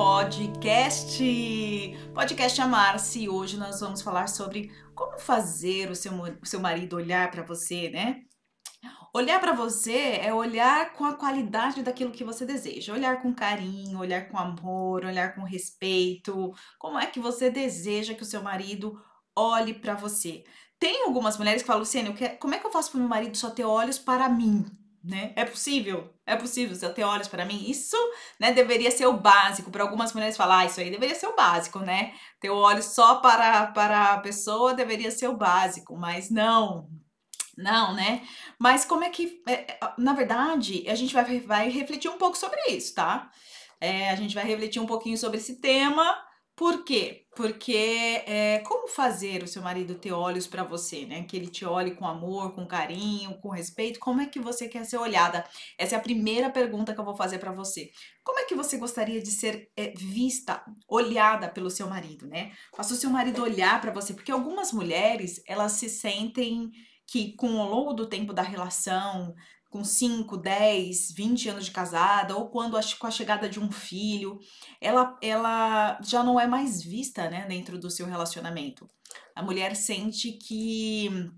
podcast. Podcast Amar-se. Hoje nós vamos falar sobre como fazer o seu, o seu marido olhar para você, né? Olhar para você é olhar com a qualidade daquilo que você deseja, olhar com carinho, olhar com amor, olhar com respeito. Como é que você deseja que o seu marido olhe para você? Tem algumas mulheres que falam, Luciane, como é que eu faço para meu marido só ter olhos para mim? Né? É possível? É possível você ter olhos para mim? Isso, né, deveria ser o básico. Para algumas mulheres falar, ah, isso aí deveria ser o básico, né? Ter olhos só para, para a pessoa deveria ser o básico, mas não. Não, né? Mas como é que, é, é na verdade, a gente vai, vai refletir um pouco sobre isso, tá? É, a gente vai refletir um pouquinho sobre esse tema por quê? Porque é, como fazer o seu marido ter olhos para você, né? Que ele te olhe com amor, com carinho, com respeito. Como é que você quer ser olhada? Essa é a primeira pergunta que eu vou fazer para você. Como é que você gostaria de ser é, vista, olhada pelo seu marido, né? Faça o seu marido olhar para você, porque algumas mulheres elas se sentem que com o longo do tempo da relação, com 5, 10, 20 anos de casada, ou quando com a chegada de um filho, ela, ela já não é mais vista né, dentro do seu relacionamento. A mulher sente que,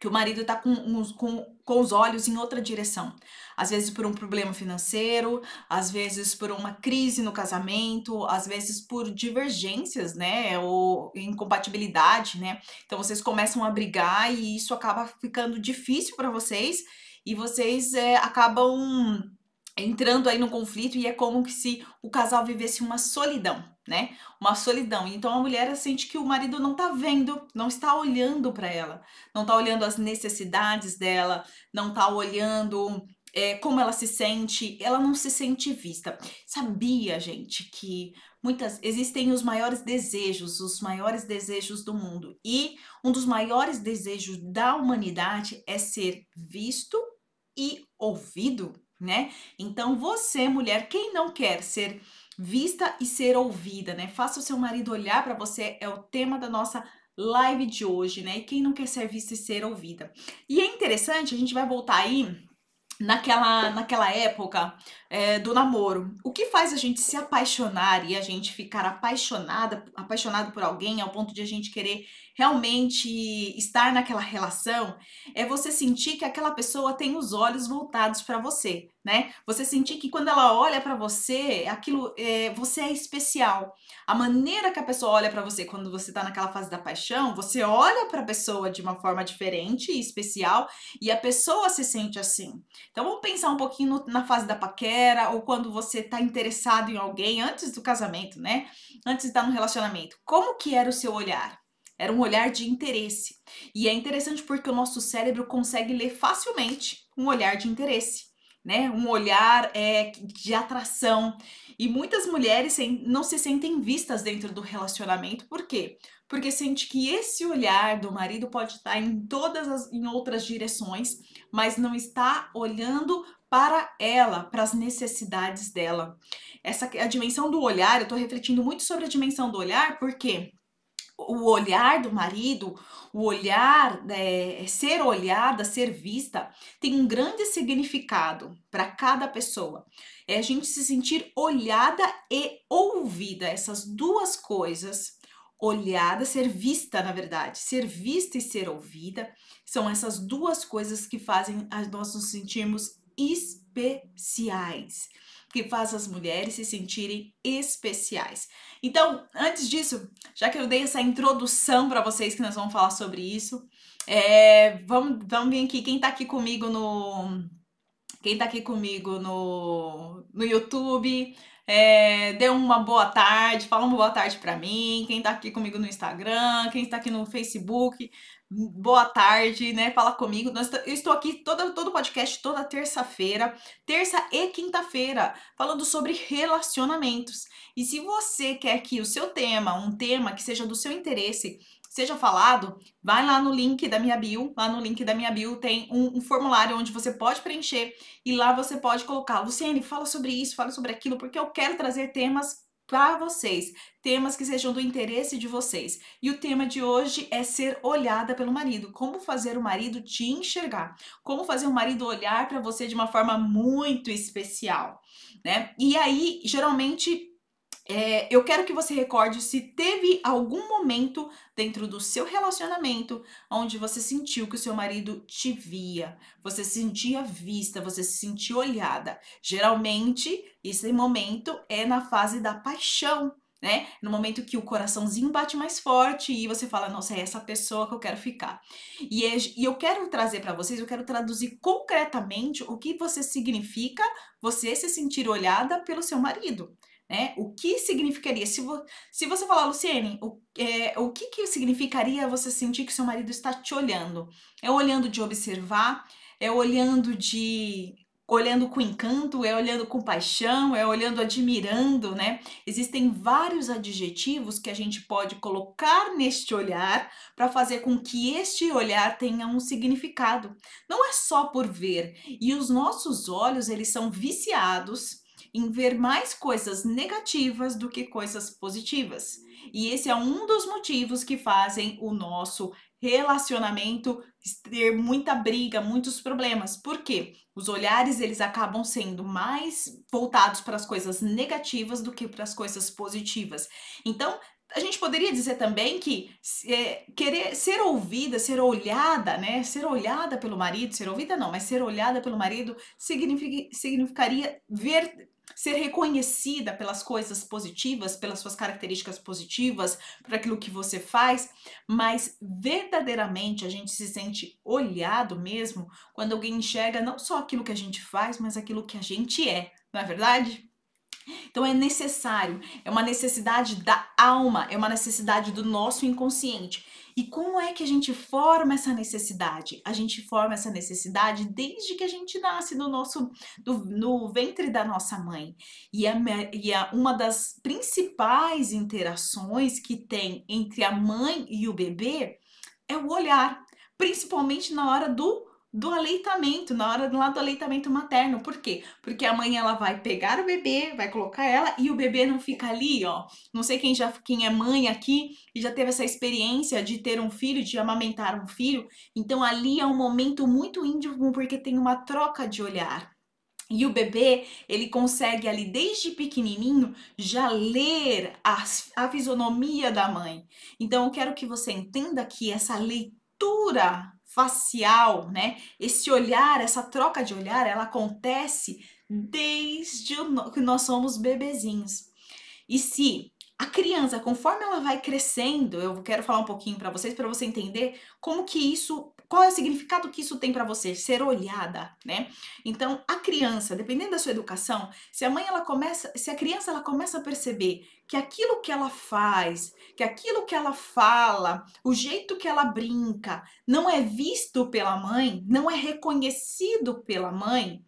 que o marido está com, com, com os olhos em outra direção. Às vezes por um problema financeiro, às vezes por uma crise no casamento, às vezes por divergências, né, ou incompatibilidade, né? Então vocês começam a brigar e isso acaba ficando difícil para vocês e vocês é, acabam entrando aí no conflito e é como que se o casal vivesse uma solidão, né? Uma solidão. Então a mulher sente que o marido não tá vendo, não está olhando para ela, não tá olhando as necessidades dela, não tá olhando é, como ela se sente, ela não se sente vista. Sabia, gente, que muitas existem os maiores desejos, os maiores desejos do mundo. E um dos maiores desejos da humanidade é ser visto e ouvido, né? Então você, mulher, quem não quer ser vista e ser ouvida, né? Faça o seu marido olhar para você, é o tema da nossa live de hoje, né? E quem não quer ser vista e ser ouvida. E é interessante, a gente vai voltar aí naquela, naquela época é, do namoro. O que faz a gente se apaixonar e a gente ficar apaixonada, apaixonado por alguém ao ponto de a gente querer realmente estar naquela relação é você sentir que aquela pessoa tem os olhos voltados para você, né? Você sentir que quando ela olha para você, aquilo é, você é especial. A maneira que a pessoa olha para você quando você tá naquela fase da paixão, você olha para a pessoa de uma forma diferente e especial e a pessoa se sente assim. Então vamos pensar um pouquinho no, na fase da paquera ou quando você tá interessado em alguém antes do casamento, né? Antes de estar no relacionamento. Como que era o seu olhar? Era um olhar de interesse. E é interessante porque o nosso cérebro consegue ler facilmente um olhar de interesse, né? Um olhar é, de atração. E muitas mulheres não se sentem vistas dentro do relacionamento. Por quê? Porque sente que esse olhar do marido pode estar em todas as em outras direções, mas não está olhando para ela, para as necessidades dela. Essa a dimensão do olhar, eu estou refletindo muito sobre a dimensão do olhar, porque o olhar do marido, o olhar, é, ser olhada, ser vista, tem um grande significado para cada pessoa. É a gente se sentir olhada e ouvida, essas duas coisas. Olhada, ser vista, na verdade, ser vista e ser ouvida são essas duas coisas que fazem nós nos sentirmos especiais que faz as mulheres se sentirem especiais. Então, antes disso, já que eu dei essa introdução para vocês que nós vamos falar sobre isso, é, vamos, vamos vir aqui. Quem está aqui comigo no. Quem está aqui comigo no, no YouTube, é, dê uma boa tarde, fala uma boa tarde para mim. Quem está aqui comigo no Instagram, quem está aqui no Facebook, boa tarde, né? Fala comigo. Eu estou aqui todo, todo podcast, toda terça-feira, terça e quinta-feira, falando sobre relacionamentos. E se você quer que o seu tema, um tema que seja do seu interesse, seja falado, vai lá no link da minha bio. Lá no link da minha bio tem um, um, formulário onde você pode preencher e lá você pode colocar, Luciane, fala sobre isso, fala sobre aquilo, porque eu quero trazer temas para vocês, temas que sejam do interesse de vocês. E o tema de hoje é ser olhada pelo marido. Como fazer o marido te enxergar? Como fazer o marido olhar para você de uma forma muito especial, né? E aí, geralmente é, eu quero que você recorde se teve algum momento dentro do seu relacionamento onde você sentiu que o seu marido te via, você se sentia vista, você se sentia olhada. Geralmente, esse momento é na fase da paixão. Né? No momento que o coraçãozinho bate mais forte e você fala, nossa, é essa pessoa que eu quero ficar. E, é, e eu quero trazer para vocês, eu quero traduzir concretamente o que você significa você se sentir olhada pelo seu marido né? O que significaria? Se, vo, se você falar, Luciene, o, é, o que, que significaria você sentir que seu marido está te olhando? É olhando de observar? É olhando de olhando com encanto, é olhando com paixão, é olhando admirando, né? Existem vários adjetivos que a gente pode colocar neste olhar para fazer com que este olhar tenha um significado. Não é só por ver. E os nossos olhos, eles são viciados em ver mais coisas negativas do que coisas positivas. E esse é um dos motivos que fazem o nosso relacionamento ter muita briga, muitos problemas. Por quê? Os olhares eles acabam sendo mais voltados para as coisas negativas do que para as coisas positivas. Então, a gente poderia dizer também que é, querer ser ouvida, ser olhada, né? Ser olhada pelo marido, ser ouvida não, mas ser olhada pelo marido significa, significaria ver ser reconhecida pelas coisas positivas, pelas suas características positivas, por aquilo que você faz, mas verdadeiramente a gente se sente olhado mesmo quando alguém enxerga não só aquilo que a gente faz, mas aquilo que a gente é, não é verdade? Então é necessário, é uma necessidade da alma, é uma necessidade do nosso inconsciente. E como é que a gente forma essa necessidade? A gente forma essa necessidade desde que a gente nasce no nosso do, no ventre da nossa mãe. E, a, e a, uma das principais interações que tem entre a mãe e o bebê é o olhar, principalmente na hora do do aleitamento, na hora lá do aleitamento materno. Por quê? Porque a mãe ela vai pegar o bebê, vai colocar ela e o bebê não fica ali, ó. Não sei quem já quem é mãe aqui e já teve essa experiência de ter um filho, de amamentar um filho. Então ali é um momento muito íntimo porque tem uma troca de olhar. E o bebê, ele consegue ali desde pequenininho já ler a, a fisionomia da mãe. Então eu quero que você entenda que essa leitura facial, né? Esse olhar, essa troca de olhar, ela acontece desde que nós somos bebezinhos. E se a criança, conforme ela vai crescendo, eu quero falar um pouquinho para vocês para você entender como que isso, qual é o significado que isso tem para você ser olhada, né? Então, a criança, dependendo da sua educação, se a mãe ela começa, se a criança ela começa a perceber que aquilo que ela faz, que aquilo que ela fala, o jeito que ela brinca, não é visto pela mãe, não é reconhecido pela mãe,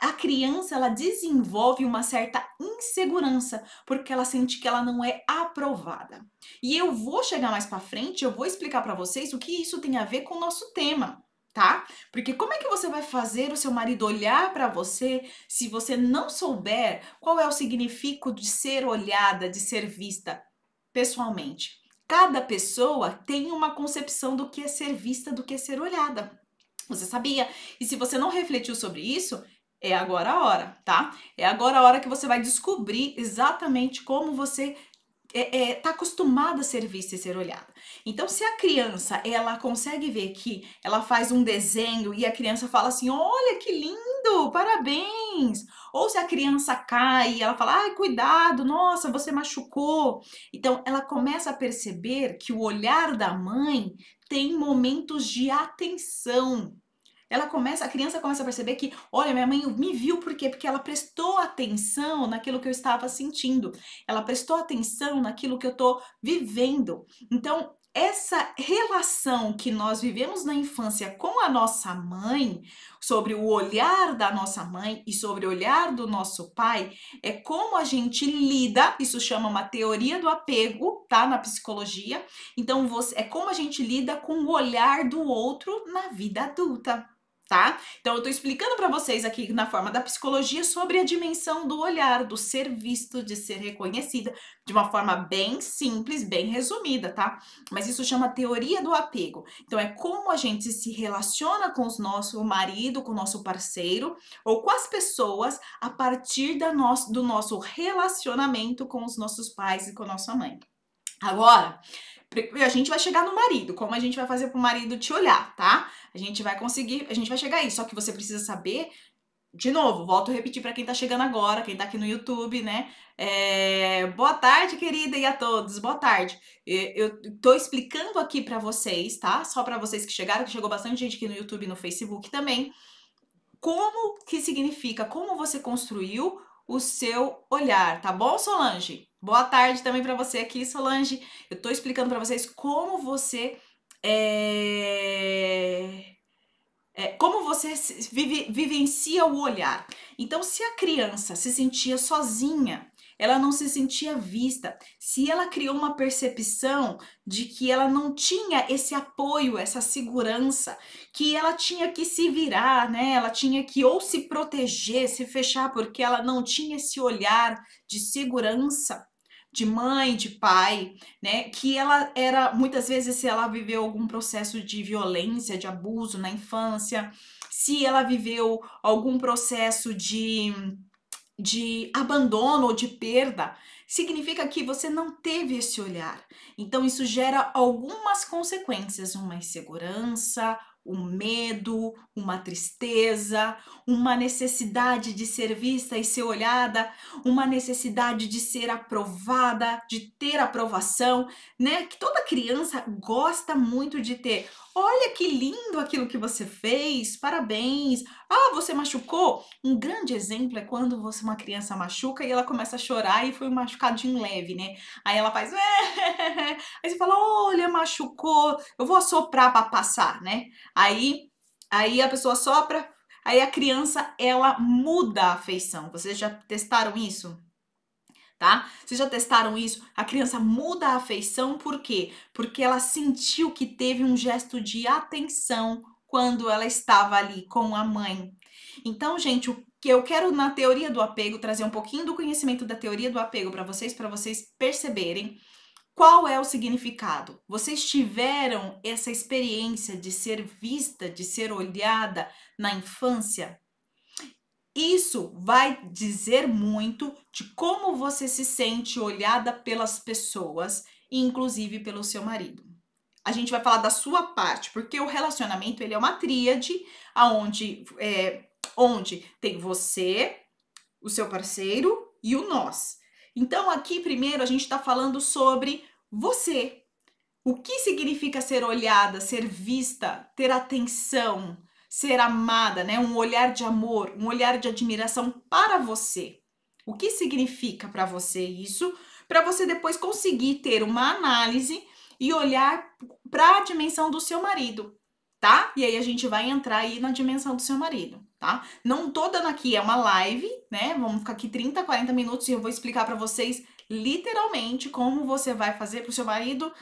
a criança ela desenvolve uma certa insegurança porque ela sente que ela não é aprovada. E eu vou chegar mais para frente, eu vou explicar para vocês o que isso tem a ver com o nosso tema tá? Porque como é que você vai fazer o seu marido olhar para você se você não souber qual é o significado de ser olhada, de ser vista pessoalmente? Cada pessoa tem uma concepção do que é ser vista, do que é ser olhada. Você sabia? E se você não refletiu sobre isso, é agora a hora, tá? É agora a hora que você vai descobrir exatamente como você é, é, tá acostumada a ser vista e ser olhada. Então, se a criança ela consegue ver que ela faz um desenho e a criança fala assim: olha que lindo, parabéns. Ou se a criança cai e ela fala: ai, cuidado, nossa, você machucou. Então, ela começa a perceber que o olhar da mãe tem momentos de atenção ela começa, a criança começa a perceber que, olha, minha mãe me viu por quê? Porque ela prestou atenção naquilo que eu estava sentindo. Ela prestou atenção naquilo que eu estou vivendo. Então, essa relação que nós vivemos na infância com a nossa mãe, sobre o olhar da nossa mãe e sobre o olhar do nosso pai, é como a gente lida, isso chama uma teoria do apego, tá? Na psicologia. Então, você, é como a gente lida com o olhar do outro na vida adulta. Tá? Então eu tô explicando para vocês aqui na forma da psicologia sobre a dimensão do olhar, do ser visto, de ser reconhecida, de uma forma bem simples, bem resumida, tá? Mas isso chama teoria do apego. Então é como a gente se relaciona com o nosso marido, com o nosso parceiro ou com as pessoas a partir da nosso, do nosso relacionamento com os nossos pais e com a nossa mãe. Agora, a gente vai chegar no marido, como a gente vai fazer pro marido te olhar, tá? A gente vai conseguir, a gente vai chegar aí, só que você precisa saber de novo, volto a repetir para quem tá chegando agora, quem tá aqui no YouTube, né? É... Boa tarde, querida, e a todos. Boa tarde. Eu tô explicando aqui para vocês, tá? Só para vocês que chegaram, que chegou bastante gente aqui no YouTube e no Facebook também. Como que significa, como você construiu o seu olhar, tá bom, Solange? Boa tarde também para você aqui, Solange. Eu estou explicando para vocês como você é... É, como você vive, vivencia o olhar. Então, se a criança se sentia sozinha ela não se sentia vista. Se ela criou uma percepção de que ela não tinha esse apoio, essa segurança, que ela tinha que se virar, né? Ela tinha que ou se proteger, se fechar, porque ela não tinha esse olhar de segurança de mãe, de pai, né? Que ela era muitas vezes se ela viveu algum processo de violência, de abuso na infância, se ela viveu algum processo de de abandono ou de perda, significa que você não teve esse olhar. Então, isso gera algumas consequências: uma insegurança, um medo, uma tristeza, uma necessidade de ser vista e ser olhada, uma necessidade de ser aprovada, de ter aprovação, né? Que toda criança gosta muito de ter. Olha que lindo aquilo que você fez, parabéns. Ah, você machucou? Um grande exemplo é quando você uma criança machuca e ela começa a chorar e foi um machucadinho leve, né? Aí ela faz, aí você fala, olha, machucou, eu vou assoprar para passar, né? Aí, aí a pessoa sopra, aí a criança ela muda a afeição. Vocês já testaram isso? Tá? Vocês já testaram isso? A criança muda a afeição por quê? Porque ela sentiu que teve um gesto de atenção quando ela estava ali com a mãe. Então, gente, o que eu quero na teoria do apego trazer um pouquinho do conhecimento da teoria do apego para vocês, para vocês perceberem qual é o significado? Vocês tiveram essa experiência de ser vista, de ser olhada na infância? Isso vai dizer muito de como você se sente olhada pelas pessoas, inclusive pelo seu marido. A gente vai falar da sua parte, porque o relacionamento ele é uma tríade, aonde é, onde tem você, o seu parceiro e o nós. Então aqui primeiro a gente está falando sobre você. O que significa ser olhada, ser vista, ter atenção, ser amada, né? Um olhar de amor, um olhar de admiração para você. O que significa para você isso? Para você depois conseguir ter uma análise e olhar para a dimensão do seu marido, tá? E aí a gente vai entrar aí na dimensão do seu marido, tá? Não tô dando aqui, é uma live, né? Vamos ficar aqui 30, 40 minutos e eu vou explicar para vocês literalmente como você vai fazer para o seu marido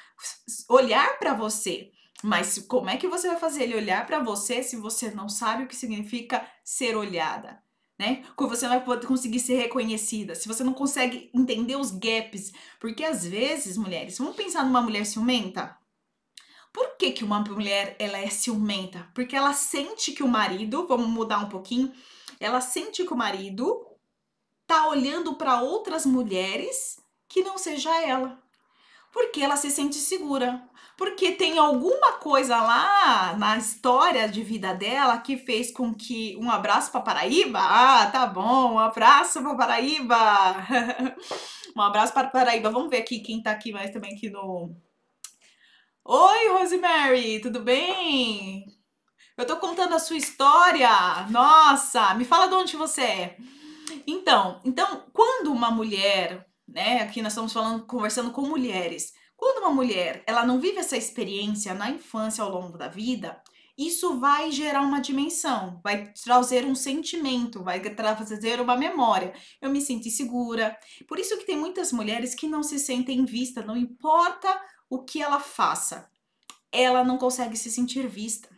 olhar para você. Mas como é que você vai fazer ele olhar para você se você não sabe o que significa ser olhada? Né? Como você vai poder conseguir ser reconhecida, se você não consegue entender os gaps, porque às vezes, mulheres, vamos pensar numa mulher ciumenta? Por que, que uma mulher ela é ciumenta? Porque ela sente que o marido, vamos mudar um pouquinho, ela sente que o marido tá olhando para outras mulheres que não seja ela. Porque ela se sente segura. Porque tem alguma coisa lá na história de vida dela que fez com que. Um abraço para Paraíba? Ah, tá bom. Um abraço para Paraíba. um abraço para Paraíba. Vamos ver aqui quem tá aqui mais também aqui no. Oi, Rosemary, tudo bem? Eu tô contando a sua história. Nossa, me fala de onde você é. Então, então, quando uma mulher, né, aqui nós estamos falando, conversando com mulheres, quando uma mulher, ela não vive essa experiência na infância ao longo da vida, isso vai gerar uma dimensão, vai trazer um sentimento, vai trazer uma memória. Eu me sinto insegura. Por isso que tem muitas mulheres que não se sentem vista, não importa o que ela faça, ela não consegue se sentir vista.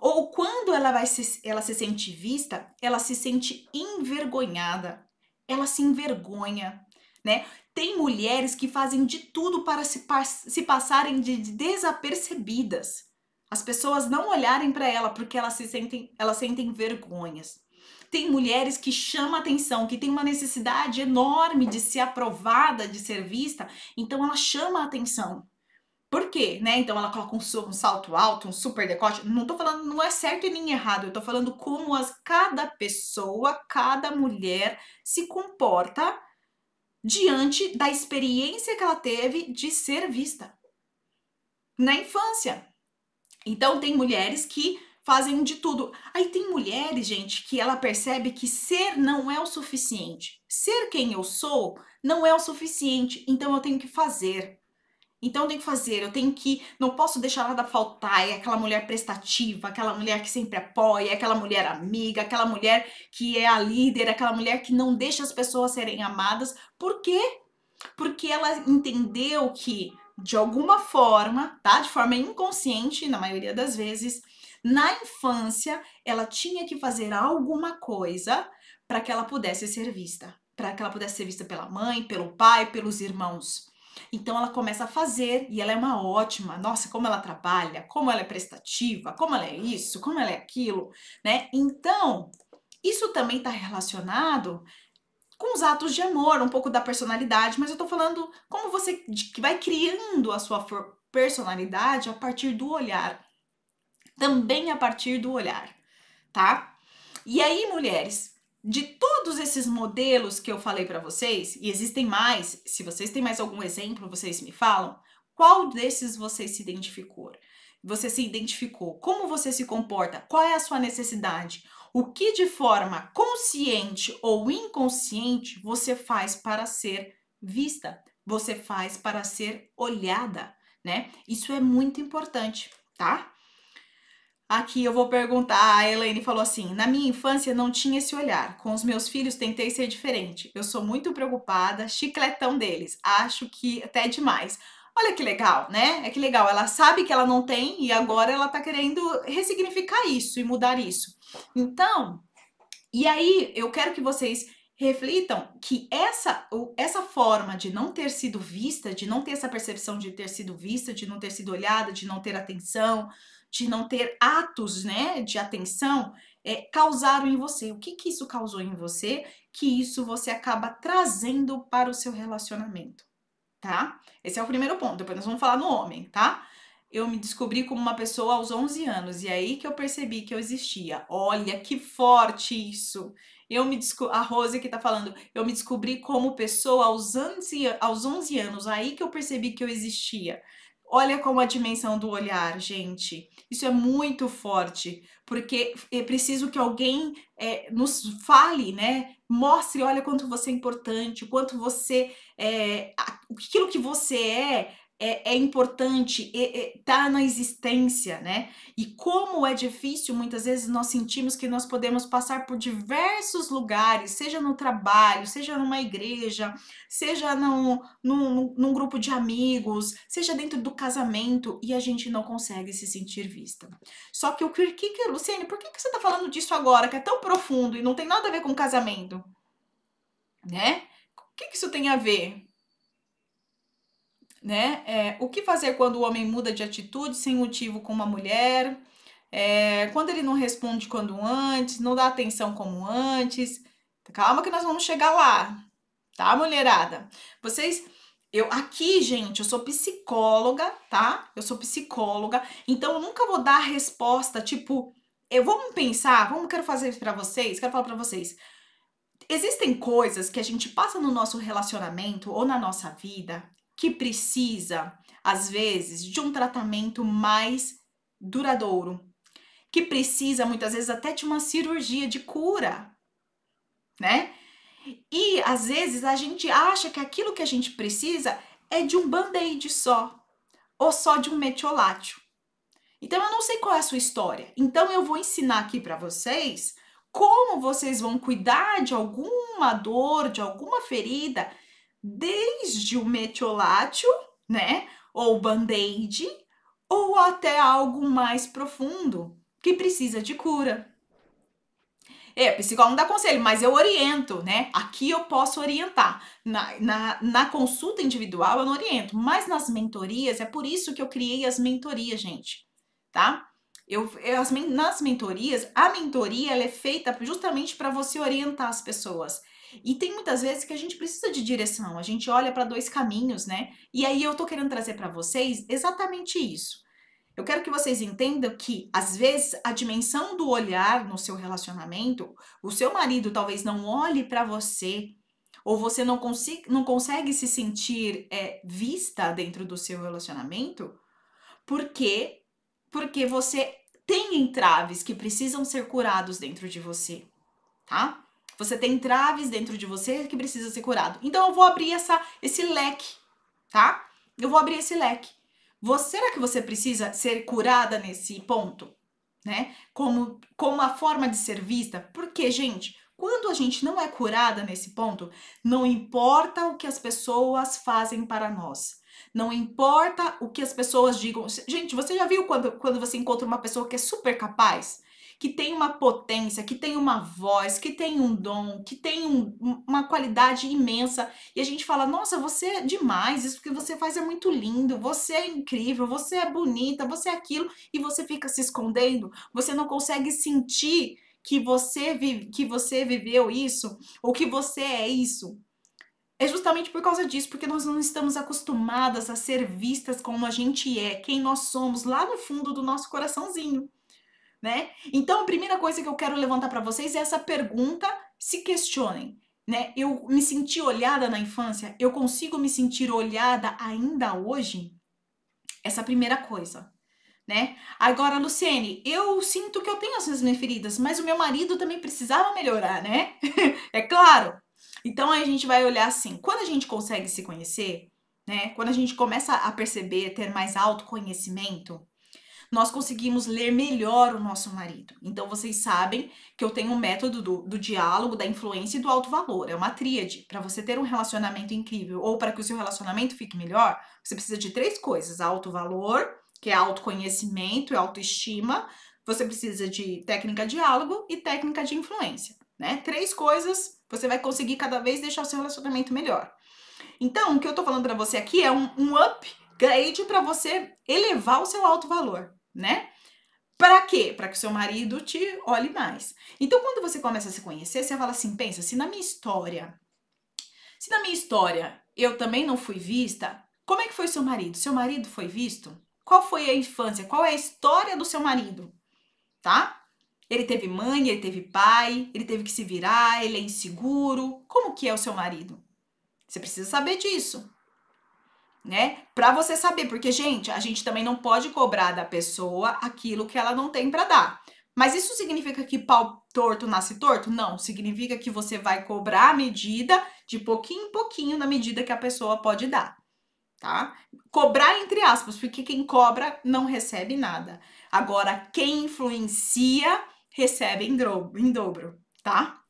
Ou quando ela vai se, ela se sente vista, ela se sente envergonhada. Ela se envergonha, né? Tem mulheres que fazem de tudo para se, se passarem de desapercebidas. As pessoas não olharem para ela porque elas se sentem, elas sentem vergonhas. Tem mulheres que chamam atenção, que tem uma necessidade enorme de ser aprovada, de ser vista, então ela chama a atenção. Por quê? Né? Então ela coloca um, um, salto alto, um super decote. Não tô falando, não é certo e nem errado. Eu tô falando como as, cada pessoa, cada mulher se comporta diante da experiência que ela teve de ser vista na infância. Então tem mulheres que fazem de tudo. Aí tem mulheres, gente, que ela percebe que ser não é o suficiente. Ser quem eu sou não é o suficiente, então eu tenho que fazer. Então eu tenho que fazer, eu tenho que, não posso deixar nada faltar. É aquela mulher prestativa, aquela mulher que sempre apoia, aquela mulher amiga, aquela mulher que é a líder, aquela mulher que não deixa as pessoas serem amadas. Por quê? Porque ela entendeu que de alguma forma, tá? De forma inconsciente, na maioria das vezes, na infância, ela tinha que fazer alguma coisa para que ela pudesse ser vista, para que ela pudesse ser vista pela mãe, pelo pai, pelos irmãos. Então ela começa a fazer e ela é uma ótima. Nossa, como ela trabalha, como ela é prestativa, como ela é isso, como ela é aquilo, né? Então, isso também está relacionado com os atos de amor, um pouco da personalidade, mas eu tô falando como você que vai criando a sua personalidade a partir do olhar. Também a partir do olhar, tá? E aí, mulheres, de todos esses modelos que eu falei para vocês, e existem mais, se vocês têm mais algum exemplo, vocês me falam, qual desses você se identificou? Você se identificou? Como você se comporta? Qual é a sua necessidade? O que de forma consciente ou inconsciente você faz para ser vista? Você faz para ser olhada, né? Isso é muito importante, tá? Aqui eu vou perguntar, a Elaine falou assim: na minha infância não tinha esse olhar. Com os meus filhos tentei ser diferente. Eu sou muito preocupada, chicletão deles. Acho que até é demais. Olha que legal, né? É que legal. Ela sabe que ela não tem e agora ela tá querendo ressignificar isso e mudar isso. Então, e aí eu quero que vocês reflitam que essa, essa forma de não ter sido vista, de não ter essa percepção de ter sido vista, de não ter sido olhada, de não ter atenção, de não ter atos, né, de atenção, é, causaram em você. O que que isso causou em você? Que isso você acaba trazendo para o seu relacionamento, tá? Esse é o primeiro ponto. Depois nós vamos falar no homem, tá? Eu me descobri como uma pessoa aos 11 anos e é aí que eu percebi que eu existia. Olha que forte isso. Eu me a Rose que tá falando, eu me descobri como pessoa aos 11, aos 11 anos, aí que eu percebi que eu existia. Olha como a dimensão do olhar, gente. Isso é muito forte, porque é preciso que alguém é, nos fale, né? Mostre, olha quanto você é importante, quanto você é, aquilo que você é é, é importante, é, é, tá na existência, né? E como é difícil, muitas vezes nós sentimos que nós podemos passar por diversos lugares, seja no trabalho, seja numa igreja, seja num, num, grupo de amigos, seja dentro do casamento, e a gente não consegue se sentir vista. Só que o que, que Luciane, por que, que você tá falando disso agora, que é tão profundo e não tem nada a ver com casamento? Né? O que, que isso tem a ver? Né? É, o que fazer quando o homem muda de atitude sem motivo com uma mulher? É, quando ele não responde quando antes, não dá atenção como antes. Calma que nós vamos chegar lá, tá, mulherada? Vocês, eu aqui, gente, eu sou psicóloga, tá? Eu sou psicóloga, então eu nunca vou dar resposta tipo, eu vamos pensar, vamos quero fazer para vocês, quero falar para vocês. Existem coisas que a gente passa no nosso relacionamento ou na nossa vida que precisa, às vezes, de um tratamento mais duradouro, que precisa muitas vezes até de uma cirurgia de cura, né? E às vezes a gente acha que aquilo que a gente precisa é de um band-aid só, ou só de um metiolátio. Então eu não sei qual é a sua história. Então eu vou ensinar aqui para vocês como vocês vão cuidar de alguma dor, de alguma ferida desde o metiolátio, né, ou band-aid, ou até algo mais profundo, que precisa de cura. É, psicólogo não dá conselho, mas eu oriento, né? Aqui eu posso orientar. Na, na, na consulta individual eu não oriento, mas nas mentorias, é por isso que eu criei as mentorias, gente, tá? Eu, eu as, nas mentorias, a mentoria ela é feita justamente para você orientar as pessoas. E tem muitas vezes que a gente precisa de direção, a gente olha para dois caminhos, né? E aí eu tô querendo trazer para vocês exatamente isso. Eu quero que vocês entendam que, às vezes, a dimensão do olhar no seu relacionamento, o seu marido talvez não olhe para você, ou você não, consiga, não consegue se sentir é, vista dentro do seu relacionamento, porque, porque você tem entraves que precisam ser curados dentro de você, tá? Você tem entraves dentro de você que precisa ser curado. Então eu vou abrir essa, esse leque, tá? Eu vou abrir esse leque. Você, será que você precisa ser curada nesse ponto? Né? Como, como uma forma de ser vista? Porque, gente, quando a gente não é curada nesse ponto, não importa o que as pessoas fazem para nós. Não importa o que as pessoas digam. Gente, você já viu quando, quando você encontra uma pessoa que é super capaz? Que tem uma potência, que tem uma voz, que tem um dom, que tem um, uma qualidade imensa. E a gente fala: nossa, você é demais, isso que você faz é muito lindo, você é incrível, você é bonita, você é aquilo, e você fica se escondendo, você não consegue sentir que você, vive, que você viveu isso, ou que você é isso. É justamente por causa disso, porque nós não estamos acostumadas a ser vistas como a gente é, quem nós somos, lá no fundo do nosso coraçãozinho né? Então, a primeira coisa que eu quero levantar para vocês é essa pergunta, se questionem, né? Eu me senti olhada na infância, eu consigo me sentir olhada ainda hoje? Essa primeira coisa, né? Agora, Luciene, eu sinto que eu tenho essas minhas feridas, mas o meu marido também precisava melhorar, né? é claro. Então, a gente vai olhar assim, quando a gente consegue se conhecer, né? Quando a gente começa a perceber, ter mais autoconhecimento, nós conseguimos ler melhor o nosso marido. Então, vocês sabem que eu tenho um método do, do diálogo, da influência e do alto valor. É uma tríade. Para você ter um relacionamento incrível ou para que o seu relacionamento fique melhor, você precisa de três coisas: alto valor, que é autoconhecimento e autoestima. Você precisa de técnica de diálogo e técnica de influência. Né? Três coisas você vai conseguir cada vez deixar o seu relacionamento melhor. Então, o que eu tô falando para você aqui é um, um upgrade para você elevar o seu alto valor né? Para quê? Para que o seu marido te olhe mais. Então, quando você começa a se conhecer, você fala assim: pensa, se na minha história, se na minha história eu também não fui vista, como é que foi seu marido? Seu marido foi visto? Qual foi a infância? Qual é a história do seu marido? Tá? Ele teve mãe, ele teve pai, ele teve que se virar, ele é inseguro. Como que é o seu marido? Você precisa saber disso né? Para você saber, porque gente, a gente também não pode cobrar da pessoa aquilo que ela não tem para dar. Mas isso significa que pau torto nasce torto? Não, significa que você vai cobrar a medida de pouquinho em pouquinho na medida que a pessoa pode dar, tá? Cobrar entre aspas, porque quem cobra não recebe nada. Agora, quem influencia recebe em dobro, em dobro tá?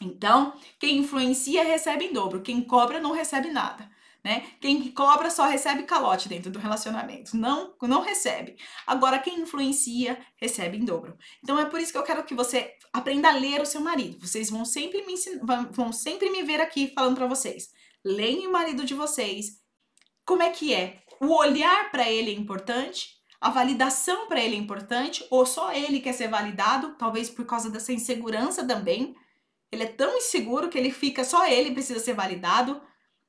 Então, quem influencia recebe em dobro, quem cobra não recebe nada né? Quem cobra só recebe calote dentro do relacionamento, não não recebe. Agora quem influencia recebe em dobro. Então é por isso que eu quero que você aprenda a ler o seu marido. Vocês vão sempre me vão sempre me ver aqui falando para vocês. Leem o marido de vocês. Como é que é? O olhar para ele é importante, a validação para ele é importante, ou só ele quer ser validado, talvez por causa dessa insegurança também. Ele é tão inseguro que ele fica só ele precisa ser validado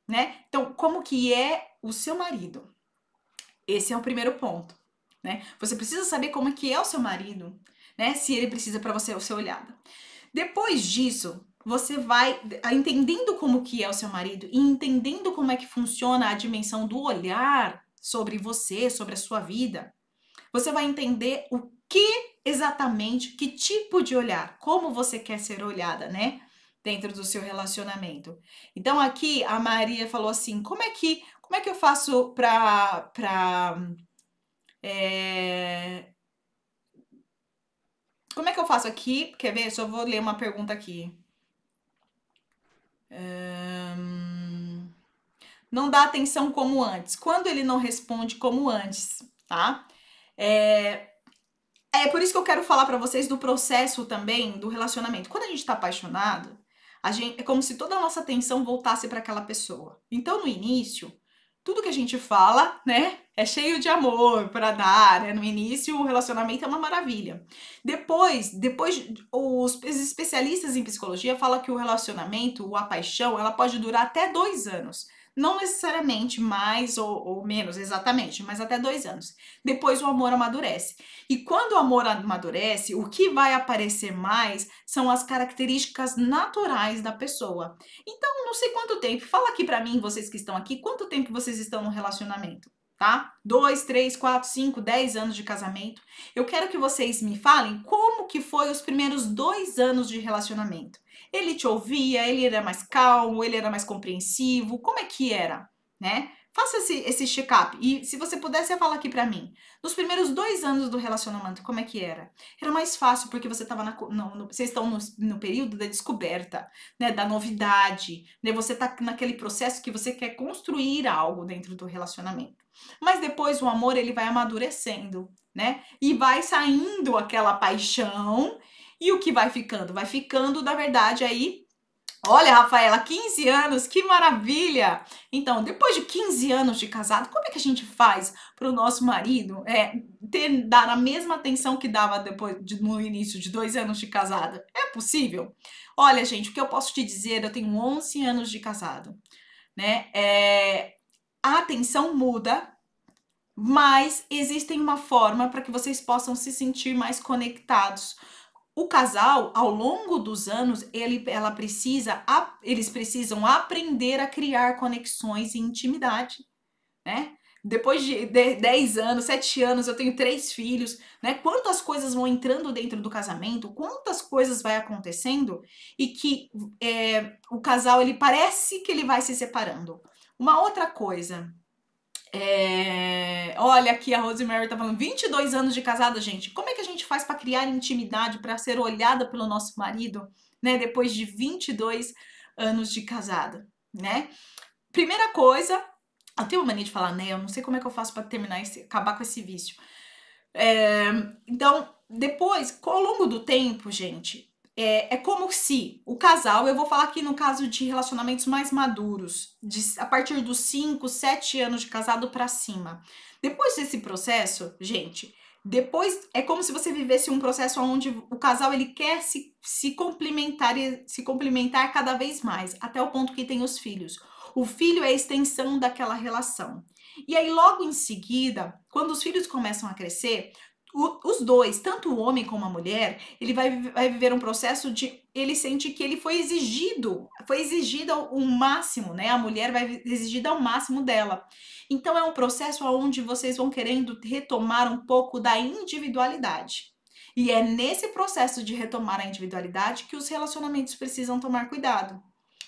né? Então, como que é o seu marido? Esse é o primeiro ponto, né? Você precisa saber como é que é o seu marido, né? Se ele precisa para você ser olhada. Depois disso, você vai entendendo como que é o seu marido e entendendo como é que funciona a dimensão do olhar sobre você, sobre a sua vida. Você vai entender o que exatamente, que tipo de olhar, como você quer ser olhada, né? Dentro do seu relacionamento. Então aqui a Maria falou assim: como é que como é que eu faço para para é... como é que eu faço aqui? Quer ver? Só vou ler uma pergunta aqui. Não dá atenção como antes. Quando ele não responde como antes, tá? É... é por isso que eu quero falar para vocês do processo também do relacionamento. Quando a gente tá apaixonado, a gente, é como se toda a nossa atenção voltasse para aquela pessoa. Então, no início, tudo que a gente fala, né, é cheio de amor para dar, né? No início, o relacionamento é uma maravilha. Depois, depois os especialistas em psicologia falam que o relacionamento, a paixão, ela pode durar até dois anos. Não necessariamente mais ou, ou, menos, exatamente, mas até dois anos. Depois o amor amadurece. E quando o amor amadurece, o que vai aparecer mais são as características naturais da pessoa. Então, não sei quanto tempo, fala aqui para mim, vocês que estão aqui, quanto tempo vocês estão no relacionamento? Tá? Dois, três, quatro, cinco, dez anos de casamento. Eu quero que vocês me falem como que foi os primeiros dois anos de relacionamento. Ele te ouvia, ele era mais calmo, ele era mais compreensivo, como é que era, né? Faça esse, esse check-up. E se você pudesse falar aqui para mim, nos primeiros dois anos do relacionamento, como é que era? Era mais fácil porque você estava na. No, no, vocês estão no, no, período da descoberta, né? Da novidade, né? Você tá naquele processo que você quer construir algo dentro do relacionamento. Mas depois o amor ele vai amadurecendo, né? E vai saindo aquela paixão e o que vai ficando? Vai ficando, na verdade, aí. Olha, Rafaela, 15 anos, que maravilha! Então, depois de 15 anos de casado, como é que a gente faz para o nosso marido é, ter, dar a mesma atenção que dava depois de, no início de dois anos de casada? É possível? Olha, gente, o que eu posso te dizer, eu tenho 11 anos de casado, né? É, a atenção muda, mas existe uma forma para que vocês possam se sentir mais conectados o casal, ao longo dos anos, ele, ela precisa, eles precisam aprender a criar conexões e intimidade, né? Depois de 10 anos, 7 anos, eu tenho três filhos, né? Quantas coisas vão entrando dentro do casamento, quantas coisas vai acontecendo e que é, o casal, ele parece que ele vai se separando. Uma outra coisa, é... Olha aqui, a Rosemary tá falando 22 anos de casada, gente. Como é que a gente faz para criar intimidade, para ser olhada pelo nosso marido, né? Depois de 22 anos de casada, né? Primeira coisa, eu tenho mania de falar, né? Eu não sei como é que eu faço para terminar esse, acabar com esse vício. É... Então, depois, ao longo do tempo, gente, é, é, como se o casal, eu vou falar aqui no caso de relacionamentos mais maduros, de, a partir dos 5, 7 anos de casado para cima. Depois desse processo, gente, depois é como se você vivesse um processo onde o casal ele quer se, se complementar se complementar cada vez mais, até o ponto que tem os filhos. O filho é a extensão daquela relação. E aí, logo em seguida, quando os filhos começam a crescer, os dois, tanto o homem como a mulher, ele vai, vai viver um processo de ele sente que ele foi exigido, foi exigido o máximo, né? A mulher vai exigida ao máximo dela. Então é um processo onde vocês vão querendo retomar um pouco da individualidade. E é nesse processo de retomar a individualidade que os relacionamentos precisam tomar cuidado.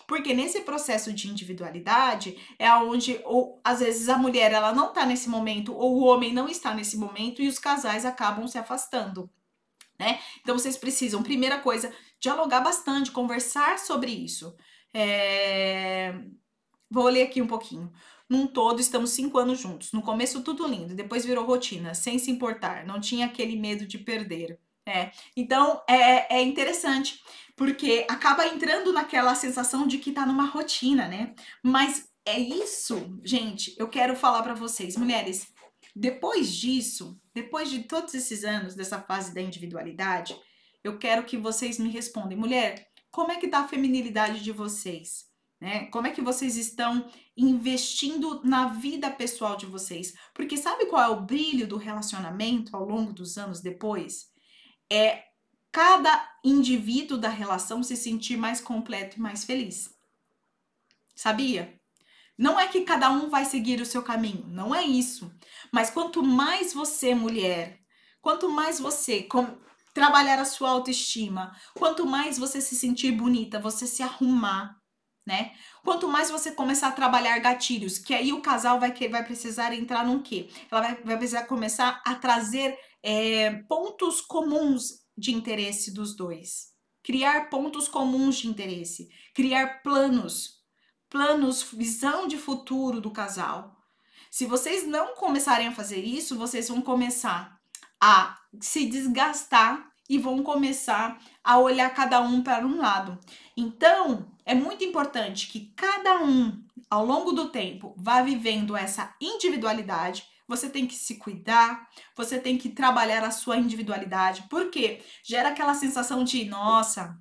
Porque nesse processo de individualidade é onde, ou, às vezes, a mulher ela não está nesse momento, ou o homem não está nesse momento, e os casais acabam se afastando. Né? Então vocês precisam, primeira coisa, dialogar bastante, conversar sobre isso. É... Vou ler aqui um pouquinho. Num todo, estamos cinco anos juntos. No começo, tudo lindo, depois virou rotina, sem se importar, não tinha aquele medo de perder. É. Então é, é interessante, porque acaba entrando naquela sensação de que tá numa rotina, né? Mas é isso, gente, eu quero falar para vocês, mulheres. Depois disso, depois de todos esses anos dessa fase da individualidade, eu quero que vocês me respondam, mulher, como é que tá a feminilidade de vocês? Né? Como é que vocês estão investindo na vida pessoal de vocês? Porque sabe qual é o brilho do relacionamento ao longo dos anos depois? é cada indivíduo da relação se sentir mais completo e mais feliz. Sabia? Não é que cada um vai seguir o seu caminho, não é isso. Mas quanto mais você, mulher, quanto mais você com, trabalhar a sua autoestima, quanto mais você se sentir bonita, você se arrumar, né? Quanto mais você começar a trabalhar gatilhos, que aí o casal vai, vai precisar entrar num quê? Ela vai, vai precisar começar a trazer é, pontos comuns de interesse dos dois. Criar pontos comuns de interesse. Criar planos. Planos, visão de futuro do casal. Se vocês não começarem a fazer isso, vocês vão começar a se desgastar e vão começar a olhar cada um para um lado. Então, é muito importante que cada um, ao longo do tempo, vá vivendo essa individualidade. Você tem que se cuidar, você tem que trabalhar a sua individualidade, porque gera aquela sensação de, nossa,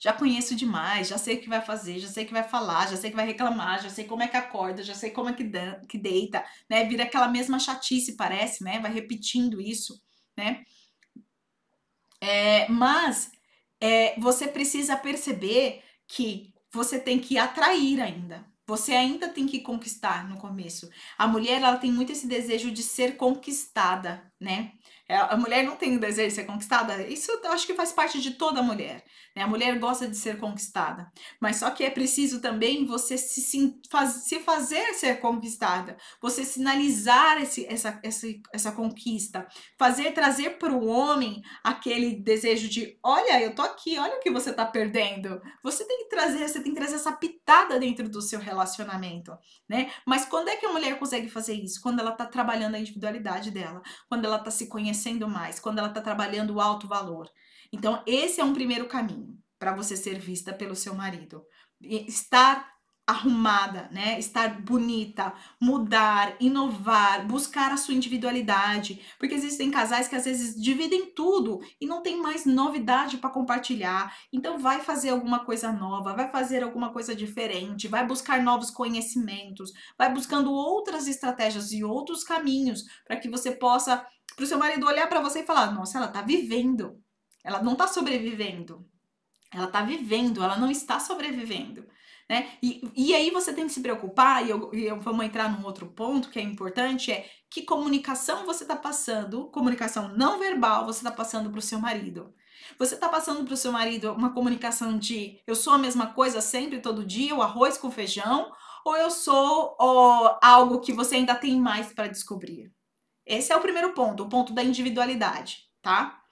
já conheço demais, já sei o que vai fazer, já sei o que vai falar, já sei o que vai reclamar, já sei como é que acorda, já sei como é que, que deita, né? Vira aquela mesma chatice, parece, né? Vai repetindo isso, né? É, mas é, você precisa perceber que você tem que atrair ainda. Você ainda tem que conquistar no começo. A mulher, ela tem muito esse desejo de ser conquistada, né? É, a mulher não tem o desejo de ser conquistada. Isso eu acho que faz parte de toda mulher. Né? A mulher gosta de ser conquistada. Mas só que é preciso também você se, se, faz, se fazer ser conquistada. Você sinalizar esse, essa, essa, essa conquista. Fazer, trazer para o homem aquele desejo de: olha, eu tô aqui, olha o que você tá perdendo. Você tem que trazer, você tem que trazer essa pitada dentro do seu relacionamento. né? Mas quando é que a mulher consegue fazer isso? Quando ela tá trabalhando a individualidade dela. Quando ela tá se conhecendo conhecendo mais, quando ela está trabalhando o alto valor. Então, esse é um primeiro caminho para você ser vista pelo seu marido. Estar arrumada, né? Estar bonita, mudar, inovar, buscar a sua individualidade, porque existem casais que às vezes dividem tudo e não tem mais novidade para compartilhar. Então vai fazer alguma coisa nova, vai fazer alguma coisa diferente, vai buscar novos conhecimentos, vai buscando outras estratégias e outros caminhos para que você possa para o seu marido olhar para você e falar: "Nossa, ela está vivendo. Ela não está sobrevivendo. Ela está vivendo, ela não está sobrevivendo." Né? E, e aí você tem que se preocupar, e eu, eu vamos entrar num outro ponto que é importante, é que comunicação você está passando, comunicação não verbal você está passando para o seu marido. Você está passando para o seu marido uma comunicação de eu sou a mesma coisa sempre, todo dia, o arroz com feijão, ou eu sou ó, algo que você ainda tem mais para descobrir? Esse é o primeiro ponto, o ponto da individualidade, tá?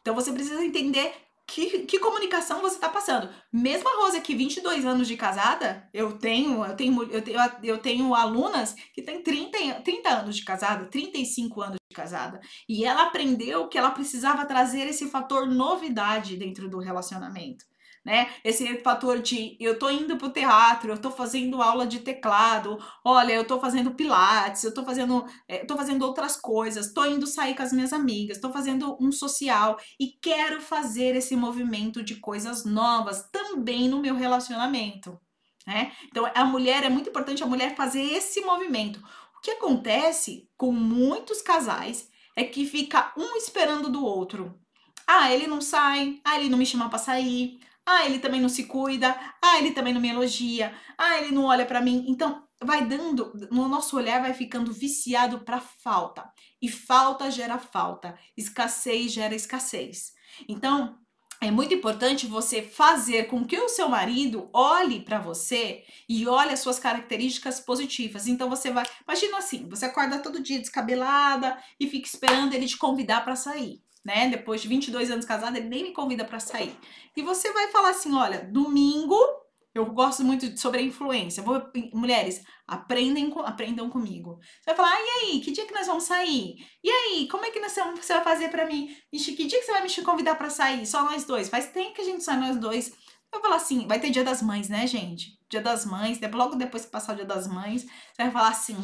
Então você precisa entender que, que comunicação você está passando. Mesmo a Rosa aqui, 22 anos de casada, eu tenho, eu tenho, eu tenho, eu tenho alunas que têm 30, 30 anos de casada, 35 anos de casada. E ela aprendeu que ela precisava trazer esse fator novidade dentro do relacionamento né? Esse fator de eu tô indo pro teatro, eu tô fazendo aula de teclado, olha, eu tô fazendo pilates, eu tô fazendo, é, tô fazendo outras coisas, tô indo sair com as minhas amigas, tô fazendo um social e quero fazer esse movimento de coisas novas também no meu relacionamento, né? Então a mulher é muito importante a mulher fazer esse movimento. O que acontece com muitos casais é que fica um esperando do outro. Ah, ele não sai, ah, ele não me chama para sair, ah, ele também não se cuida. Ah, ele também não me elogia. Ah, ele não olha para mim. Então, vai dando, no nosso olhar vai ficando viciado para falta. E falta gera falta. Escassez gera escassez. Então, é muito importante você fazer com que o seu marido olhe para você e olhe as suas características positivas. Então você vai, imagina assim, você acorda todo dia descabelada e fica esperando ele te convidar para sair né? Depois de 22 anos casada, ele nem me convida para sair. E você vai falar assim: olha, domingo, eu gosto muito sobre a influência. Vou, mulheres, aprendem, aprendam comigo. Você vai falar: ah, e aí, que dia que nós vamos sair? E aí, como é que você vai fazer para mim? Ixi, que dia que você vai me convidar para sair? Só nós dois. Faz tempo que a gente sai nós dois. Eu vou falar assim: vai ter dia das mães, né, gente? Dia das mães, logo depois que passar o dia das mães, você vai falar assim: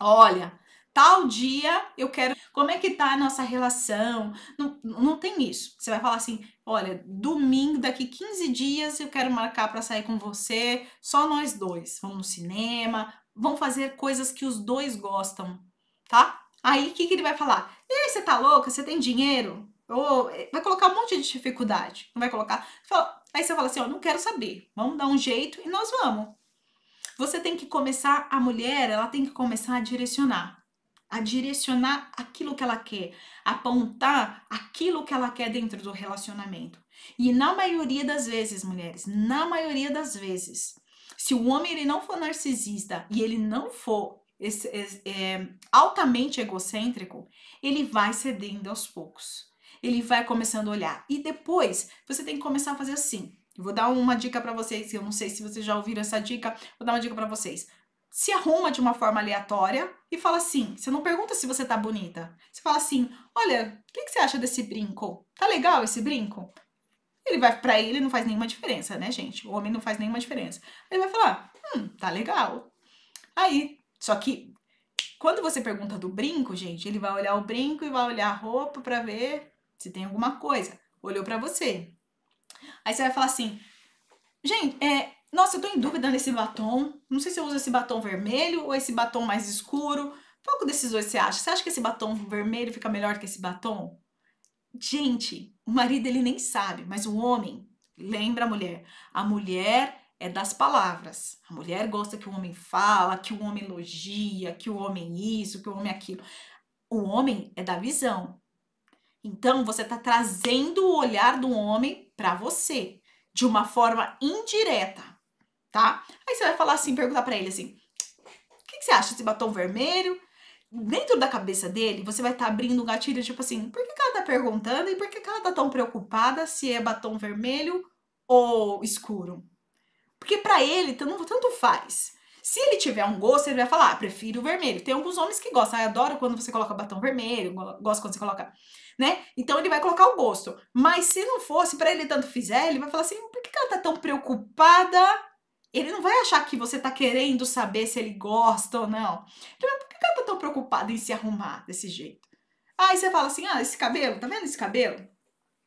olha tal dia eu quero. Como é que tá a nossa relação? Não, não tem isso. Você vai falar assim: olha, domingo, daqui 15 dias eu quero marcar para sair com você, só nós dois. Vamos no cinema, vamos fazer coisas que os dois gostam, tá? Aí o que, que ele vai falar? E aí, você tá louca? Você tem dinheiro? Ou eh, vai colocar um monte de dificuldade. Não vai colocar. Aí você fala assim: ó, não quero saber. Vamos dar um jeito e nós vamos. Você tem que começar, a mulher, ela tem que começar a direcionar a direcionar aquilo que ela quer, apontar aquilo que ela quer dentro do relacionamento. E na maioria das vezes, mulheres, na maioria das vezes, se o homem ele não for narcisista e ele não for esse, esse, é, altamente egocêntrico, ele vai cedendo aos poucos. Ele vai começando a olhar. E depois, você tem que começar a fazer assim. Eu vou dar uma dica para vocês, eu não sei se vocês já ouviram essa dica, vou dar uma dica para vocês. Se arruma de uma forma aleatória e fala assim: você não pergunta se você tá bonita. Você fala assim: olha, o que, que você acha desse brinco? Tá legal esse brinco? Ele vai, pra ele não faz nenhuma diferença, né, gente? O homem não faz nenhuma diferença. Ele vai falar: hum, tá legal. Aí, só que quando você pergunta do brinco, gente, ele vai olhar o brinco e vai olhar a roupa para ver se tem alguma coisa. Olhou para você. Aí você vai falar assim: gente, é, nossa, eu tô em dúvida nesse batom. Não sei se eu uso esse batom vermelho ou esse batom mais escuro. Qual desses você acha? Você acha que esse batom vermelho fica melhor que esse batom? Gente, o marido ele nem sabe, mas o homem lembra a mulher. A mulher é das palavras. A mulher gosta que o homem fala, que o homem elogia, que o homem isso, que o homem aquilo. O homem é da visão. Então você está trazendo o olhar do homem para você de uma forma indireta tá? Aí você vai falar assim, perguntar para ele assim: o que, que, você acha desse batom vermelho? Dentro da cabeça dele, você vai estar tá abrindo um gatilho, tipo assim, por que, que ela tá perguntando e por que, que ela tá tão preocupada se é batom vermelho ou escuro? Porque para ele, tanto, tanto faz. Se ele tiver um gosto, ele vai falar, ah, prefiro o vermelho. Tem alguns homens que gostam, ah, adoro quando você coloca batom vermelho, gosto quando você coloca, né? Então ele vai colocar o gosto. Mas se não fosse, para ele tanto fizer, ele vai falar assim, por que ela tá tão preocupada ele não vai achar que você tá querendo saber se ele gosta ou não. Então, por que ela tá tão preocupada em se arrumar desse jeito? Aí você fala assim: ah, esse cabelo, tá vendo esse cabelo?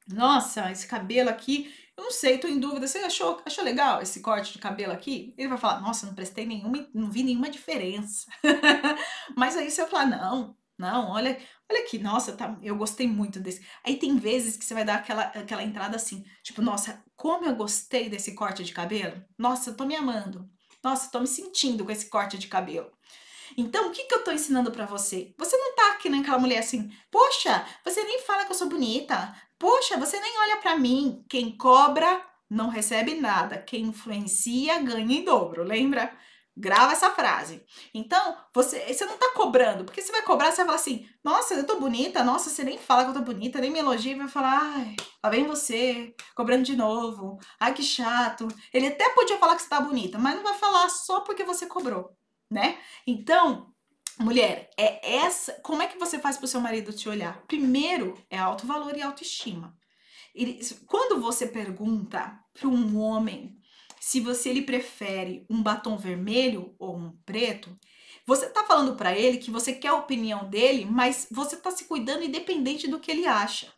Nossa, esse cabelo aqui, eu não sei, tô em dúvida. Você achou, achou legal esse corte de cabelo aqui? Ele vai falar: nossa, não prestei nenhuma, não vi nenhuma diferença. Mas aí você vai falar: não, não, olha, olha aqui, nossa, tá, eu gostei muito desse. Aí tem vezes que você vai dar aquela, aquela entrada assim, tipo, nossa, como eu gostei desse corte de cabelo. Nossa, eu tô me amando. Nossa, tô me sentindo com esse corte de cabelo. Então, o que, que eu tô ensinando para você? Você não tá aqui naquela mulher assim, poxa, você nem fala que eu sou bonita. Poxa, você nem olha para mim. Quem cobra não recebe nada. Quem influencia ganha em dobro, lembra? Grava essa frase. Então, você, você não tá cobrando, porque você vai cobrar, você vai falar assim: nossa, eu tô bonita, nossa, você nem fala que eu tô bonita, nem me elogia, vai falar, ai, lá vem você, cobrando de novo, ai que chato. Ele até podia falar que você tá bonita, mas não vai falar só porque você cobrou, né? Então, mulher, é essa. Como é que você faz pro seu marido te olhar? Primeiro é alto valor e autoestima. Quando você pergunta para um homem se você ele prefere um batom vermelho ou um preto, você tá falando para ele que você quer a opinião dele, mas você tá se cuidando independente do que ele acha.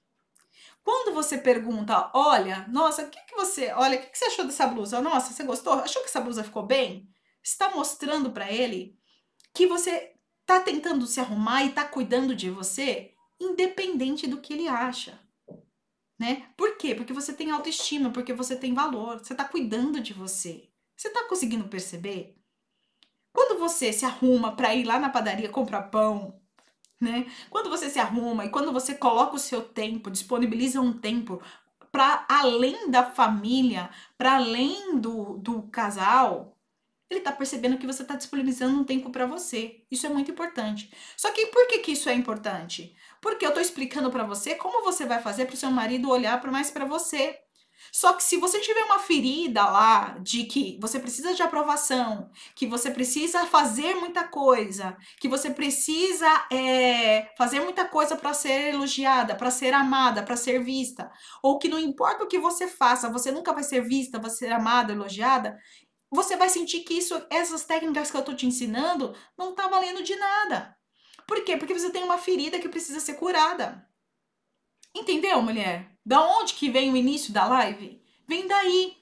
Quando você pergunta, olha, nossa, o que, que você, olha, o que, que você achou dessa blusa? Nossa, você gostou? Achou que essa blusa ficou bem? Está mostrando para ele que você tá tentando se arrumar e tá cuidando de você, independente do que ele acha né? Por quê? Porque você tem autoestima, porque você tem valor, você tá cuidando de você. Você tá conseguindo perceber? Quando você se arruma para ir lá na padaria comprar pão, né? Quando você se arruma e quando você coloca o seu tempo, disponibiliza um tempo para além da família, para além do, do casal, ele está percebendo que você está disponibilizando um tempo para você. Isso é muito importante. Só que por que, que isso é importante? Porque eu estou explicando para você como você vai fazer para o seu marido olhar mais para você. Só que se você tiver uma ferida lá de que você precisa de aprovação, que você precisa fazer muita coisa, que você precisa é, fazer muita coisa para ser elogiada, para ser amada, para ser vista, ou que não importa o que você faça, você nunca vai ser vista, vai ser amada, elogiada, você vai sentir que isso, essas técnicas que eu tô te ensinando não tá valendo de nada. Por quê? Porque você tem uma ferida que precisa ser curada. Entendeu, mulher? Da onde que vem o início da live? Vem daí.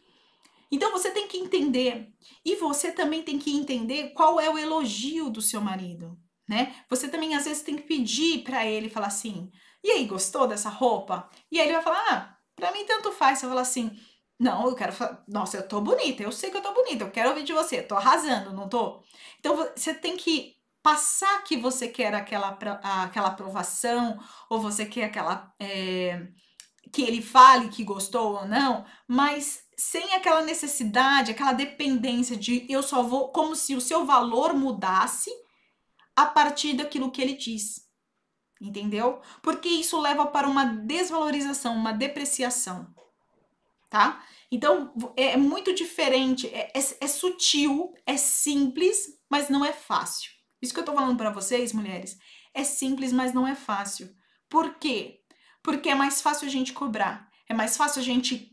Então você tem que entender. E você também tem que entender qual é o elogio do seu marido, né? Você também às vezes tem que pedir para ele falar assim: "E aí, gostou dessa roupa?" E aí ele vai falar: "Ah, para mim tanto faz". Você fala assim: não, eu quero falar. Nossa, eu tô bonita, eu sei que eu tô bonita, eu quero ouvir de você, tô arrasando, não tô? Então você tem que passar que você quer aquela, aquela aprovação, ou você quer aquela. É, que ele fale que gostou ou não, mas sem aquela necessidade, aquela dependência de eu só vou. como se o seu valor mudasse a partir daquilo que ele diz. Entendeu? Porque isso leva para uma desvalorização, uma depreciação tá? Então é, é muito diferente, é, é, é sutil, é simples, mas não é fácil. Isso que eu tô falando para vocês, mulheres, é simples, mas não é fácil. Por quê? Porque é mais fácil a gente cobrar. É mais fácil a gente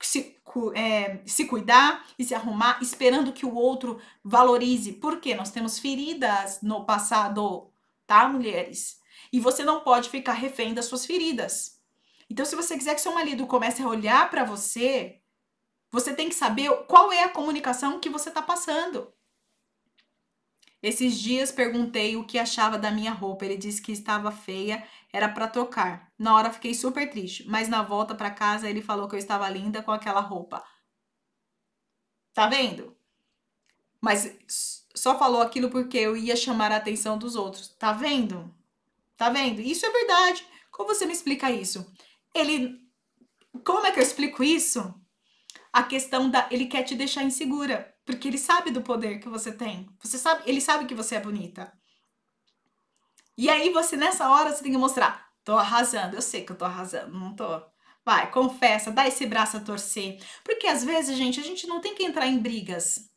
se, é, se cuidar e se arrumar esperando que o outro valorize. Porque nós temos feridas no passado, tá, mulheres? E você não pode ficar refém das suas feridas. Então, se você quiser que seu marido comece a olhar para você, você tem que saber qual é a comunicação que você está passando. Esses dias perguntei o que achava da minha roupa. Ele disse que estava feia, era para trocar. Na hora fiquei super triste, mas na volta para casa ele falou que eu estava linda com aquela roupa. Tá vendo? Mas só falou aquilo porque eu ia chamar a atenção dos outros. Tá vendo? Tá vendo? Isso é verdade. Como você me explica isso? Ele Como é que eu explico isso? A questão da ele quer te deixar insegura. Porque ele sabe do poder que você tem. Você sabe, ele sabe que você é bonita. E aí você nessa hora você tem que mostrar, tô arrasando, eu sei que eu tô arrasando, não tô. Vai, confessa, dá esse braço a torcer. Porque às vezes, gente, a gente não tem que entrar em brigas.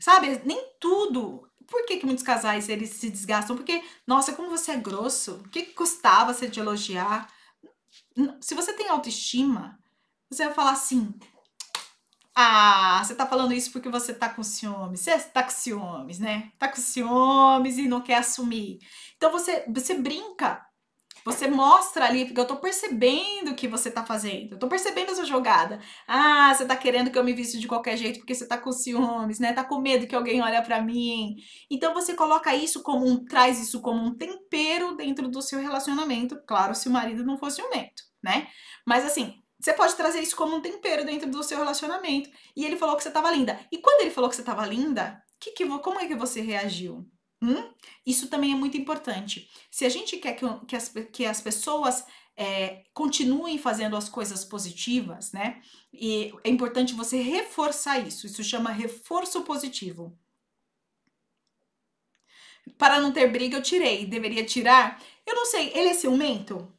Sabe? Nem tudo. Por que, que muitos casais eles se desgastam? Porque, nossa, como você é grosso. O que, que custava você te elogiar? Se você tem autoestima, você vai falar assim: ah, você tá falando isso porque você tá com ciúmes. Você tá com ciúmes, né? Tá com ciúmes e não quer assumir. Então você, você brinca. Você mostra ali, porque eu tô percebendo o que você tá fazendo. Eu tô percebendo essa jogada. Ah, você tá querendo que eu me vista de qualquer jeito porque você tá com ciúmes, né? Tá com medo que alguém olhe para mim. Então você coloca isso como um, traz isso como um tempero dentro do seu relacionamento. Claro, se o marido não fosse ciumento, né? Mas assim, você pode trazer isso como um tempero dentro do seu relacionamento. E ele falou que você estava linda. E quando ele falou que você estava linda, que que, como é que você reagiu? Hum? Isso também é muito importante. Se a gente quer que, que, as, que as pessoas é, continuem fazendo as coisas positivas, né? E é importante você reforçar isso. Isso chama reforço positivo. Para não ter briga, eu tirei. Deveria tirar? Eu não sei. Ele é ciumento?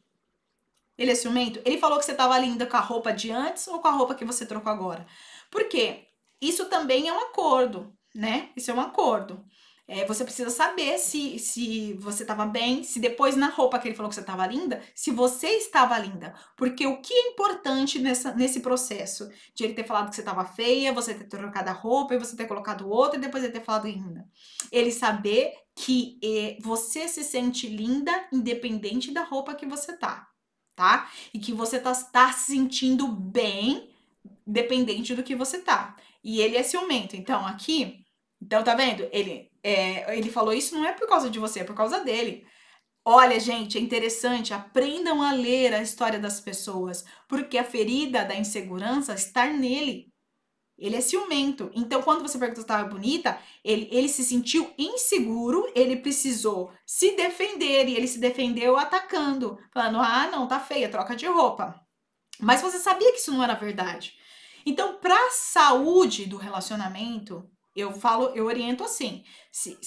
Ele é ciumento? Ele falou que você estava linda com a roupa de antes ou com a roupa que você trocou agora? Por quê? Isso também é um acordo, né? Isso é um acordo. É, você precisa saber se, se você estava bem, se depois na roupa que ele falou que você estava linda, se você estava linda. Porque o que é importante nessa, nesse processo de ele ter falado que você estava feia, você ter trocado a roupa e você ter colocado outra e depois ele ter falado linda? Ele saber que eh, você se sente linda independente da roupa que você tá tá? E que você tá, tá se sentindo bem, dependente do que você tá. E ele é ciumento. Então, aqui, então tá vendo? Ele, é, ele falou isso não é por causa de você, é por causa dele. Olha, gente, é interessante, aprendam a ler a história das pessoas, porque a ferida da insegurança está nele. Ele é ciumento. Então, quando você perguntou se estava bonita, ele, ele se sentiu inseguro, ele precisou se defender e ele se defendeu atacando, falando: ah, não, tá feia, troca de roupa. Mas você sabia que isso não era verdade. Então, para a saúde do relacionamento, eu falo, eu oriento assim: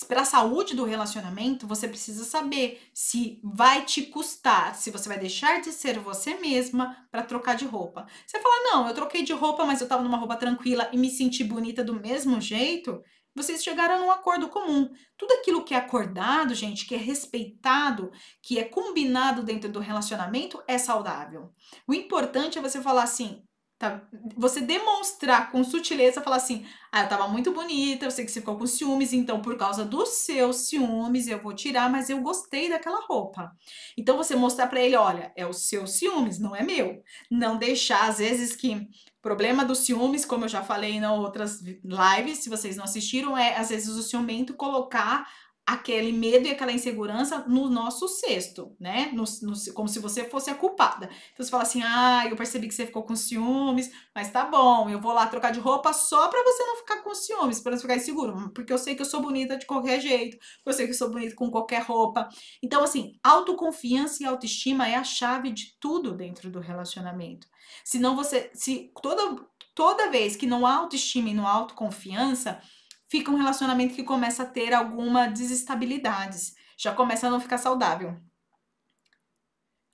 para a saúde do relacionamento, você precisa saber se vai te custar, se você vai deixar de ser você mesma para trocar de roupa. Você fala: "Não, eu troquei de roupa, mas eu estava numa roupa tranquila e me senti bonita do mesmo jeito". Vocês chegaram num acordo comum. Tudo aquilo que é acordado, gente, que é respeitado, que é combinado dentro do relacionamento é saudável. O importante é você falar assim: Tá? Você demonstrar com sutileza, falar assim: ah, eu tava muito bonita, eu sei que você ficou com ciúmes, então por causa dos seus ciúmes eu vou tirar, mas eu gostei daquela roupa. Então você mostrar para ele: olha, é o seu ciúmes, não é meu. Não deixar, às vezes, que. Problema dos ciúmes, como eu já falei em outras lives, se vocês não assistiram, é às vezes o ciumento colocar aquele medo e aquela insegurança no nosso cesto, né? No, no, como se você fosse a culpada. Então você fala assim: ah, eu percebi que você ficou com ciúmes, mas tá bom, eu vou lá trocar de roupa só pra você não ficar com ciúmes, pra não ficar inseguro, porque eu sei que eu sou bonita de qualquer jeito, eu sei que eu sou bonita com qualquer roupa. Então, assim, autoconfiança e autoestima é a chave de tudo dentro do relacionamento. Senão você, se toda, toda vez que não há autoestima e não há autoconfiança, fica um relacionamento que começa a ter alguma desestabilidades, já começa a não ficar saudável.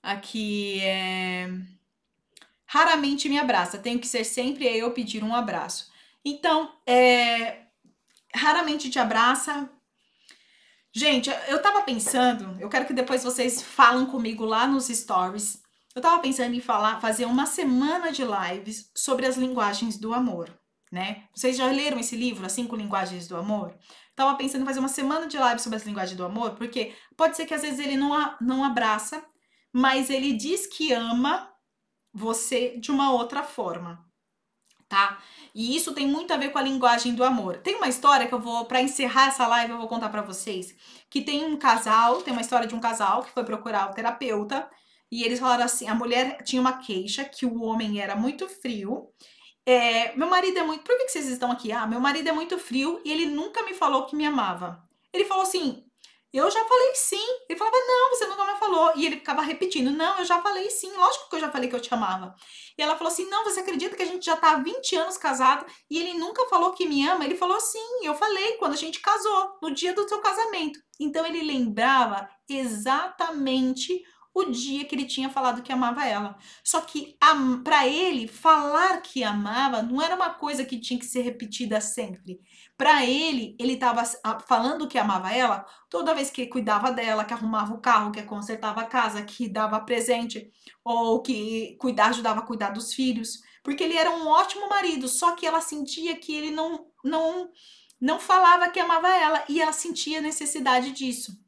Aqui é raramente me abraça, tenho que ser sempre eu pedir um abraço. Então, é raramente te abraça. Gente, eu tava pensando, eu quero que depois vocês falem comigo lá nos stories. Eu tava pensando em falar, fazer uma semana de lives sobre as linguagens do amor, né? Vocês já leram esse livro, As Cinco Linguagens do Amor? Tava pensando em fazer uma semana de lives sobre as linguagens do amor, porque pode ser que às vezes ele não, não abraça, mas ele diz que ama você de uma outra forma, tá? E isso tem muito a ver com a linguagem do amor. Tem uma história que eu vou, para encerrar essa live, eu vou contar para vocês, que tem um casal, tem uma história de um casal que foi procurar o terapeuta, e eles falaram assim, a mulher tinha uma queixa que o homem era muito frio. É, meu marido é muito. Por que, que vocês estão aqui? Ah, meu marido é muito frio e ele nunca me falou que me amava. Ele falou assim: eu já falei sim. Ele falava, não, você nunca me falou. E ele ficava repetindo, não, eu já falei sim, lógico que eu já falei que eu te amava. E ela falou assim, não, você acredita que a gente já tá há 20 anos casado e ele nunca falou que me ama? Ele falou, sim, eu falei quando a gente casou, no dia do seu casamento. Então ele lembrava exatamente o dia que ele tinha falado que amava ela. Só que para ele, falar que amava não era uma coisa que tinha que ser repetida sempre. Para ele, ele estava falando que amava ela toda vez que cuidava dela, que arrumava o carro, que consertava a casa, que dava presente, ou que cuidar, ajudava a cuidar dos filhos. Porque ele era um ótimo marido, só que ela sentia que ele não, não, não falava que amava ela e ela sentia necessidade disso.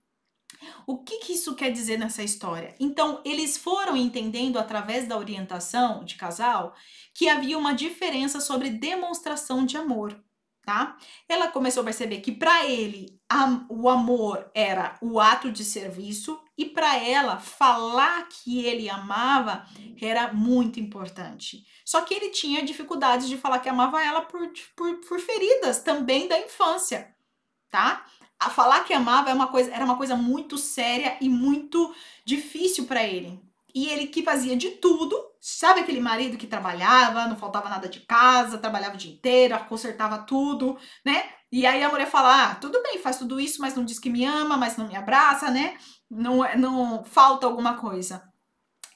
O que, que isso quer dizer nessa história? Então, eles foram entendendo através da orientação de casal que havia uma diferença sobre demonstração de amor tá? Ela começou a perceber que para ele a, o amor era o ato de serviço e para ela falar que ele amava era muito importante. Só que ele tinha dificuldades de falar que amava ela por, por, por feridas também da infância, tá? A falar que amava é uma coisa, era uma coisa muito séria e muito difícil para ele. E ele que fazia de tudo, sabe aquele marido que trabalhava, não faltava nada de casa, trabalhava o dia inteiro, consertava tudo, né? E aí a mulher fala: ah, tudo bem, faz tudo isso, mas não diz que me ama, mas não me abraça, né? Não, é, não falta alguma coisa.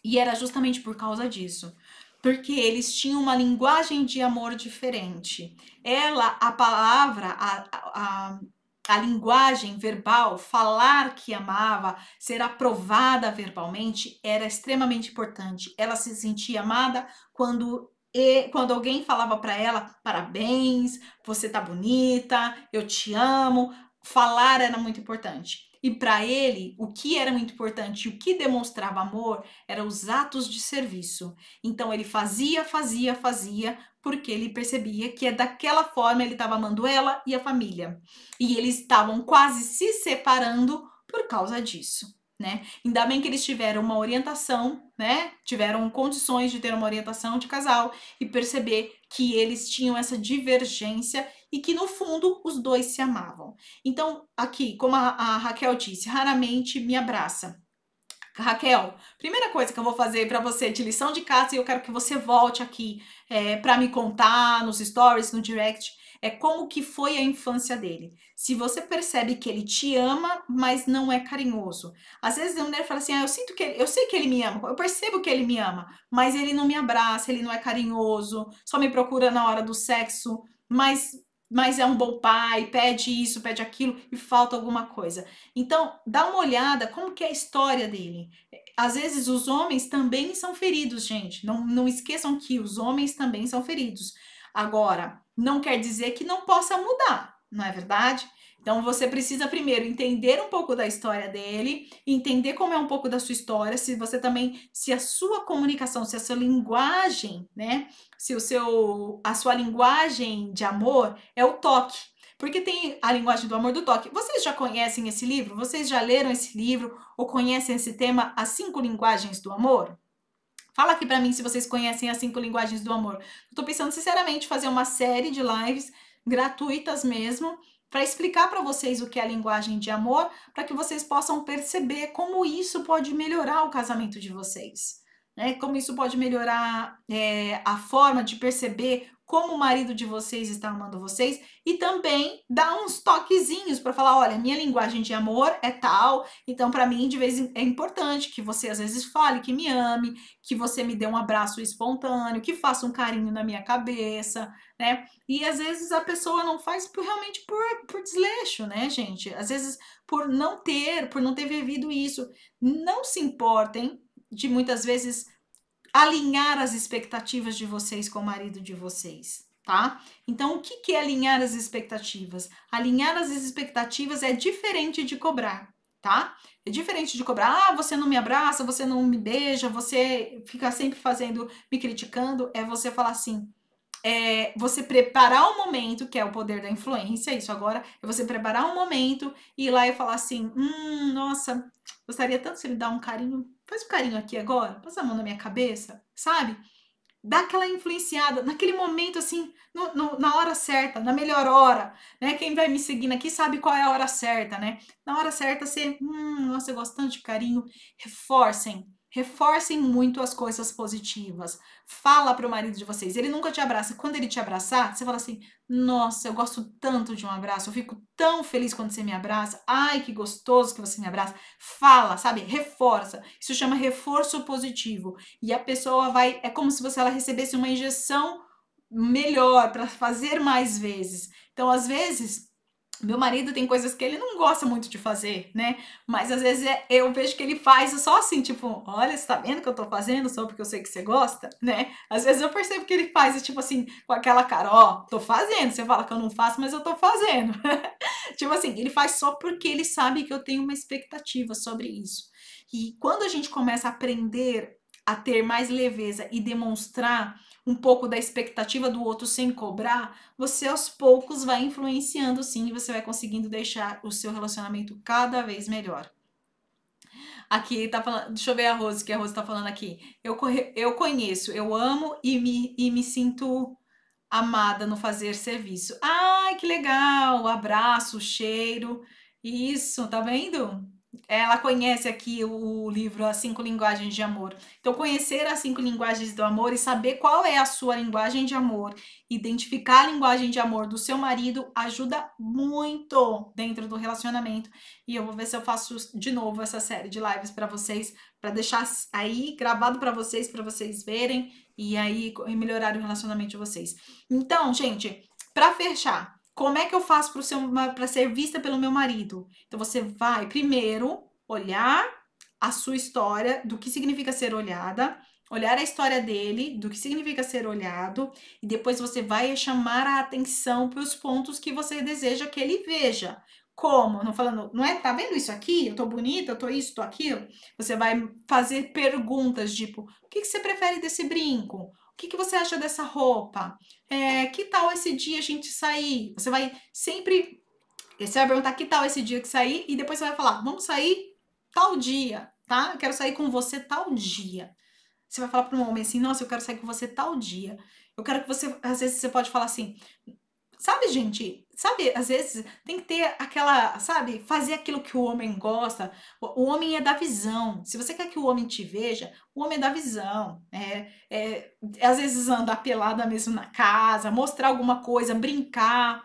E era justamente por causa disso porque eles tinham uma linguagem de amor diferente. Ela, a palavra, a, a, a linguagem verbal, falar que amava, ser aprovada verbalmente era extremamente importante. Ela se sentia amada quando e quando alguém falava para ela parabéns, você tá bonita, eu te amo, falar era muito importante. E para ele, o que era muito importante, o que demonstrava amor, eram os atos de serviço. Então ele fazia, fazia, fazia, porque ele percebia que é daquela forma ele estava amando ela e a família. E eles estavam quase se separando por causa disso. Né? Ainda bem que eles tiveram uma orientação, né? Tiveram condições de ter uma orientação de casal e perceber que eles tinham essa divergência e que no fundo os dois se amavam. Então, aqui, como a, a Raquel disse, raramente me abraça. Raquel, primeira coisa que eu vou fazer para você de lição de casa e eu quero que você volte aqui é, para me contar nos stories, no direct, é como que foi a infância dele. Se você percebe que ele te ama, mas não é carinhoso. Às vezes a mulher fala assim: ah, eu sinto que ele, eu sei que ele me ama, eu percebo que ele me ama, mas ele não me abraça, ele não é carinhoso, só me procura na hora do sexo, mas mas é um bom pai, pede isso, pede aquilo e falta alguma coisa. Então, dá uma olhada como que é a história dele. Às vezes os homens também são feridos, gente. Não, não esqueçam que os homens também são feridos. Agora, não quer dizer que não possa mudar, não é verdade? Então você precisa primeiro entender um pouco da história dele, entender como é um pouco da sua história, se você também, se a sua comunicação, se a sua linguagem, né, se o seu a sua linguagem de amor é o toque. Porque tem a linguagem do amor do toque. Vocês já conhecem esse livro? Vocês já leram esse livro ou conhecem esse tema, As Cinco Linguagens do Amor? Fala aqui para mim se vocês conhecem as cinco linguagens do amor. Eu tô pensando sinceramente fazer uma série de lives gratuitas mesmo, para explicar para vocês o que é a linguagem de amor, para que vocês possam perceber como isso pode melhorar o casamento de vocês, né? Como isso pode melhorar é, a forma de perceber como o marido de vocês está amando vocês e também dar uns toquezinhos para falar, olha, minha linguagem de amor é tal, então para mim de vez em é importante que você às vezes fale que me ame, que você me dê um abraço espontâneo, que faça um carinho na minha cabeça, né? E às vezes a pessoa não faz por, realmente por, por desleixo, né, gente? Às vezes por não ter, por não ter vivido isso. Não se importem de muitas vezes alinhar as expectativas de vocês com o marido de vocês, tá? Então, o que, é alinhar as expectativas? Alinhar as expectativas é diferente de cobrar, tá? É diferente de cobrar, ah, você não me abraça, você não me beija, você fica sempre fazendo, me criticando. É você falar assim, é você preparar o momento, que é o poder da influência, isso agora, é você preparar um momento e ir lá e falar assim: hum, nossa, gostaria tanto se ele dar um carinho. Faz um carinho aqui agora, passa a mão na minha cabeça, sabe? Dá aquela influenciada naquele momento, assim, no, no, na hora certa, na melhor hora, né? Quem vai me seguindo aqui sabe qual é a hora certa, né? Na hora certa, você, hum, nossa, eu gosto tanto de carinho. Reforcem Reforcem muito as coisas positivas. Fala para o marido de vocês. Ele nunca te abraça. Quando ele te abraçar, você fala assim: Nossa, eu gosto tanto de um abraço. Eu fico tão feliz quando você me abraça. Ai, que gostoso que você me abraça. Fala, sabe? Reforça. Isso chama reforço positivo. E a pessoa vai. É como se você ela recebesse uma injeção melhor para fazer mais vezes. Então, às vezes, meu marido tem coisas que ele não gosta muito de fazer, né? Mas às vezes é, eu vejo que ele faz só assim, tipo, olha, você tá vendo que eu tô fazendo só porque eu sei que você gosta, né? Às vezes eu percebo que ele faz, tipo assim, com aquela cara, ó, tô fazendo. Você fala que eu não faço, mas eu tô fazendo. tipo assim, ele faz só porque ele sabe que eu tenho uma expectativa sobre isso. E quando a gente começa a aprender a ter mais leveza e demonstrar um pouco da expectativa do outro sem cobrar, você aos poucos vai influenciando sim e você vai conseguindo deixar o seu relacionamento cada vez melhor. Aqui tá falando, deixa eu ver a Rose, que a Rose tá falando aqui. Eu, eu conheço, eu amo e me, e me sinto amada no fazer serviço. Ai, que legal! Abraço, cheiro. Isso, tá vendo? Ela conhece aqui o livro As Cinco Linguagens de Amor. Então, conhecer as cinco linguagens do amor e saber qual é a sua linguagem de amor, identificar a linguagem de amor do seu marido ajuda muito dentro do relacionamento. E eu vou ver se eu faço de novo essa série de lives para vocês, para deixar aí gravado para vocês, para vocês verem e aí melhorar o relacionamento de vocês. Então, gente, para fechar, como é que eu faço para ser vista pelo meu marido? Então você vai primeiro olhar a sua história, do que significa ser olhada, olhar a história dele, do que significa ser olhado, e depois você vai chamar a atenção para os pontos que você deseja que ele veja. Como? Não falando, não é? Tá vendo isso aqui? Eu tô bonita, eu tô isso, tô aquilo. Você vai fazer perguntas tipo: o que, que você prefere desse brinco? O que, que você acha dessa roupa? É, que tal esse dia a gente sair? Você vai sempre. Você vai perguntar que tal esse dia que sair e depois você vai falar: vamos sair tal dia, tá? Eu quero sair com você tal dia. Você vai falar para um homem assim: nossa, eu quero sair com você tal dia. Eu quero que você. Às vezes você pode falar assim: Sabe, gente? Sabe, às vezes tem que ter aquela, sabe, fazer aquilo que o homem gosta. O, homem é da visão. Se você quer que o homem te veja, o homem é da visão. É, é, às vezes andar pelada mesmo na casa, mostrar alguma coisa, brincar,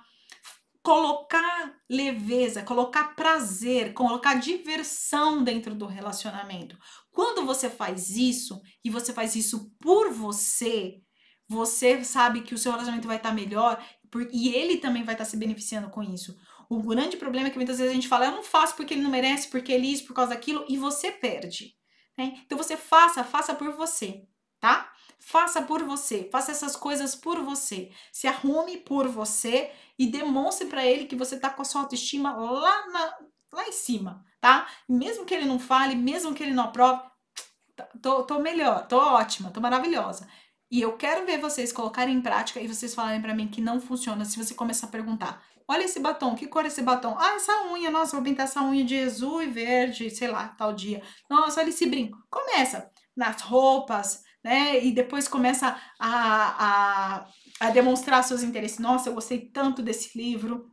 colocar leveza, colocar prazer, colocar diversão dentro do relacionamento. Quando você faz isso e você faz isso por você, você sabe que o seu relacionamento vai estar melhor e ele também vai estar se beneficiando com isso. O grande problema é que muitas vezes a gente fala, eu não faço porque ele não merece, porque ele isso, por causa daquilo, e você perde. Né? Então você faça, faça por você, tá? Faça por você, faça essas coisas por você. Se arrume por você e demonstre para ele que você tá com a sua autoestima lá, na, lá em cima, tá? Mesmo que ele não fale, mesmo que ele não aprove, tô, tô melhor, tô ótima, tô maravilhosa. E eu quero ver vocês colocarem em prática e vocês falarem para mim que não funciona se você começar a perguntar. Olha esse batom, que cor é esse batom? Ah, essa unha, nossa, vou pintar essa unha de azul e verde, sei lá, tal dia. Nossa, olha esse brinco. Começa nas roupas, né? E depois começa a, a, a demonstrar seus interesses. Nossa, eu gostei tanto desse livro.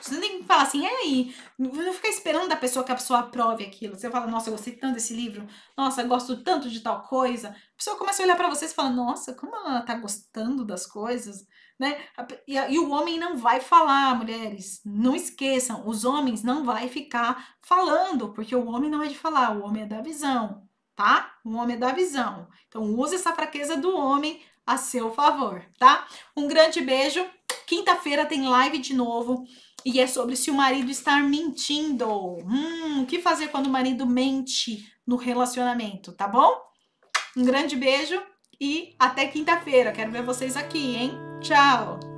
Você tem que assim, e aí? Não ficar esperando da pessoa que a pessoa aprove aquilo. Você fala, nossa, eu gostei tanto desse livro, nossa, gosto tanto de tal coisa. A pessoa começa a olhar para você e fala, nossa, como ela tá gostando das coisas, né? E, e o homem não vai falar, mulheres. Não esqueçam, os homens não vai ficar falando, porque o homem não é de falar, o homem é da visão, tá? O homem é da visão. Então use essa fraqueza do homem a seu favor, tá? Um grande beijo. Quinta-feira tem live de novo. E é sobre se o marido estar mentindo. Hum, o que fazer quando o marido mente no relacionamento, tá bom? Um grande beijo e até quinta-feira. Quero ver vocês aqui, hein? Tchau!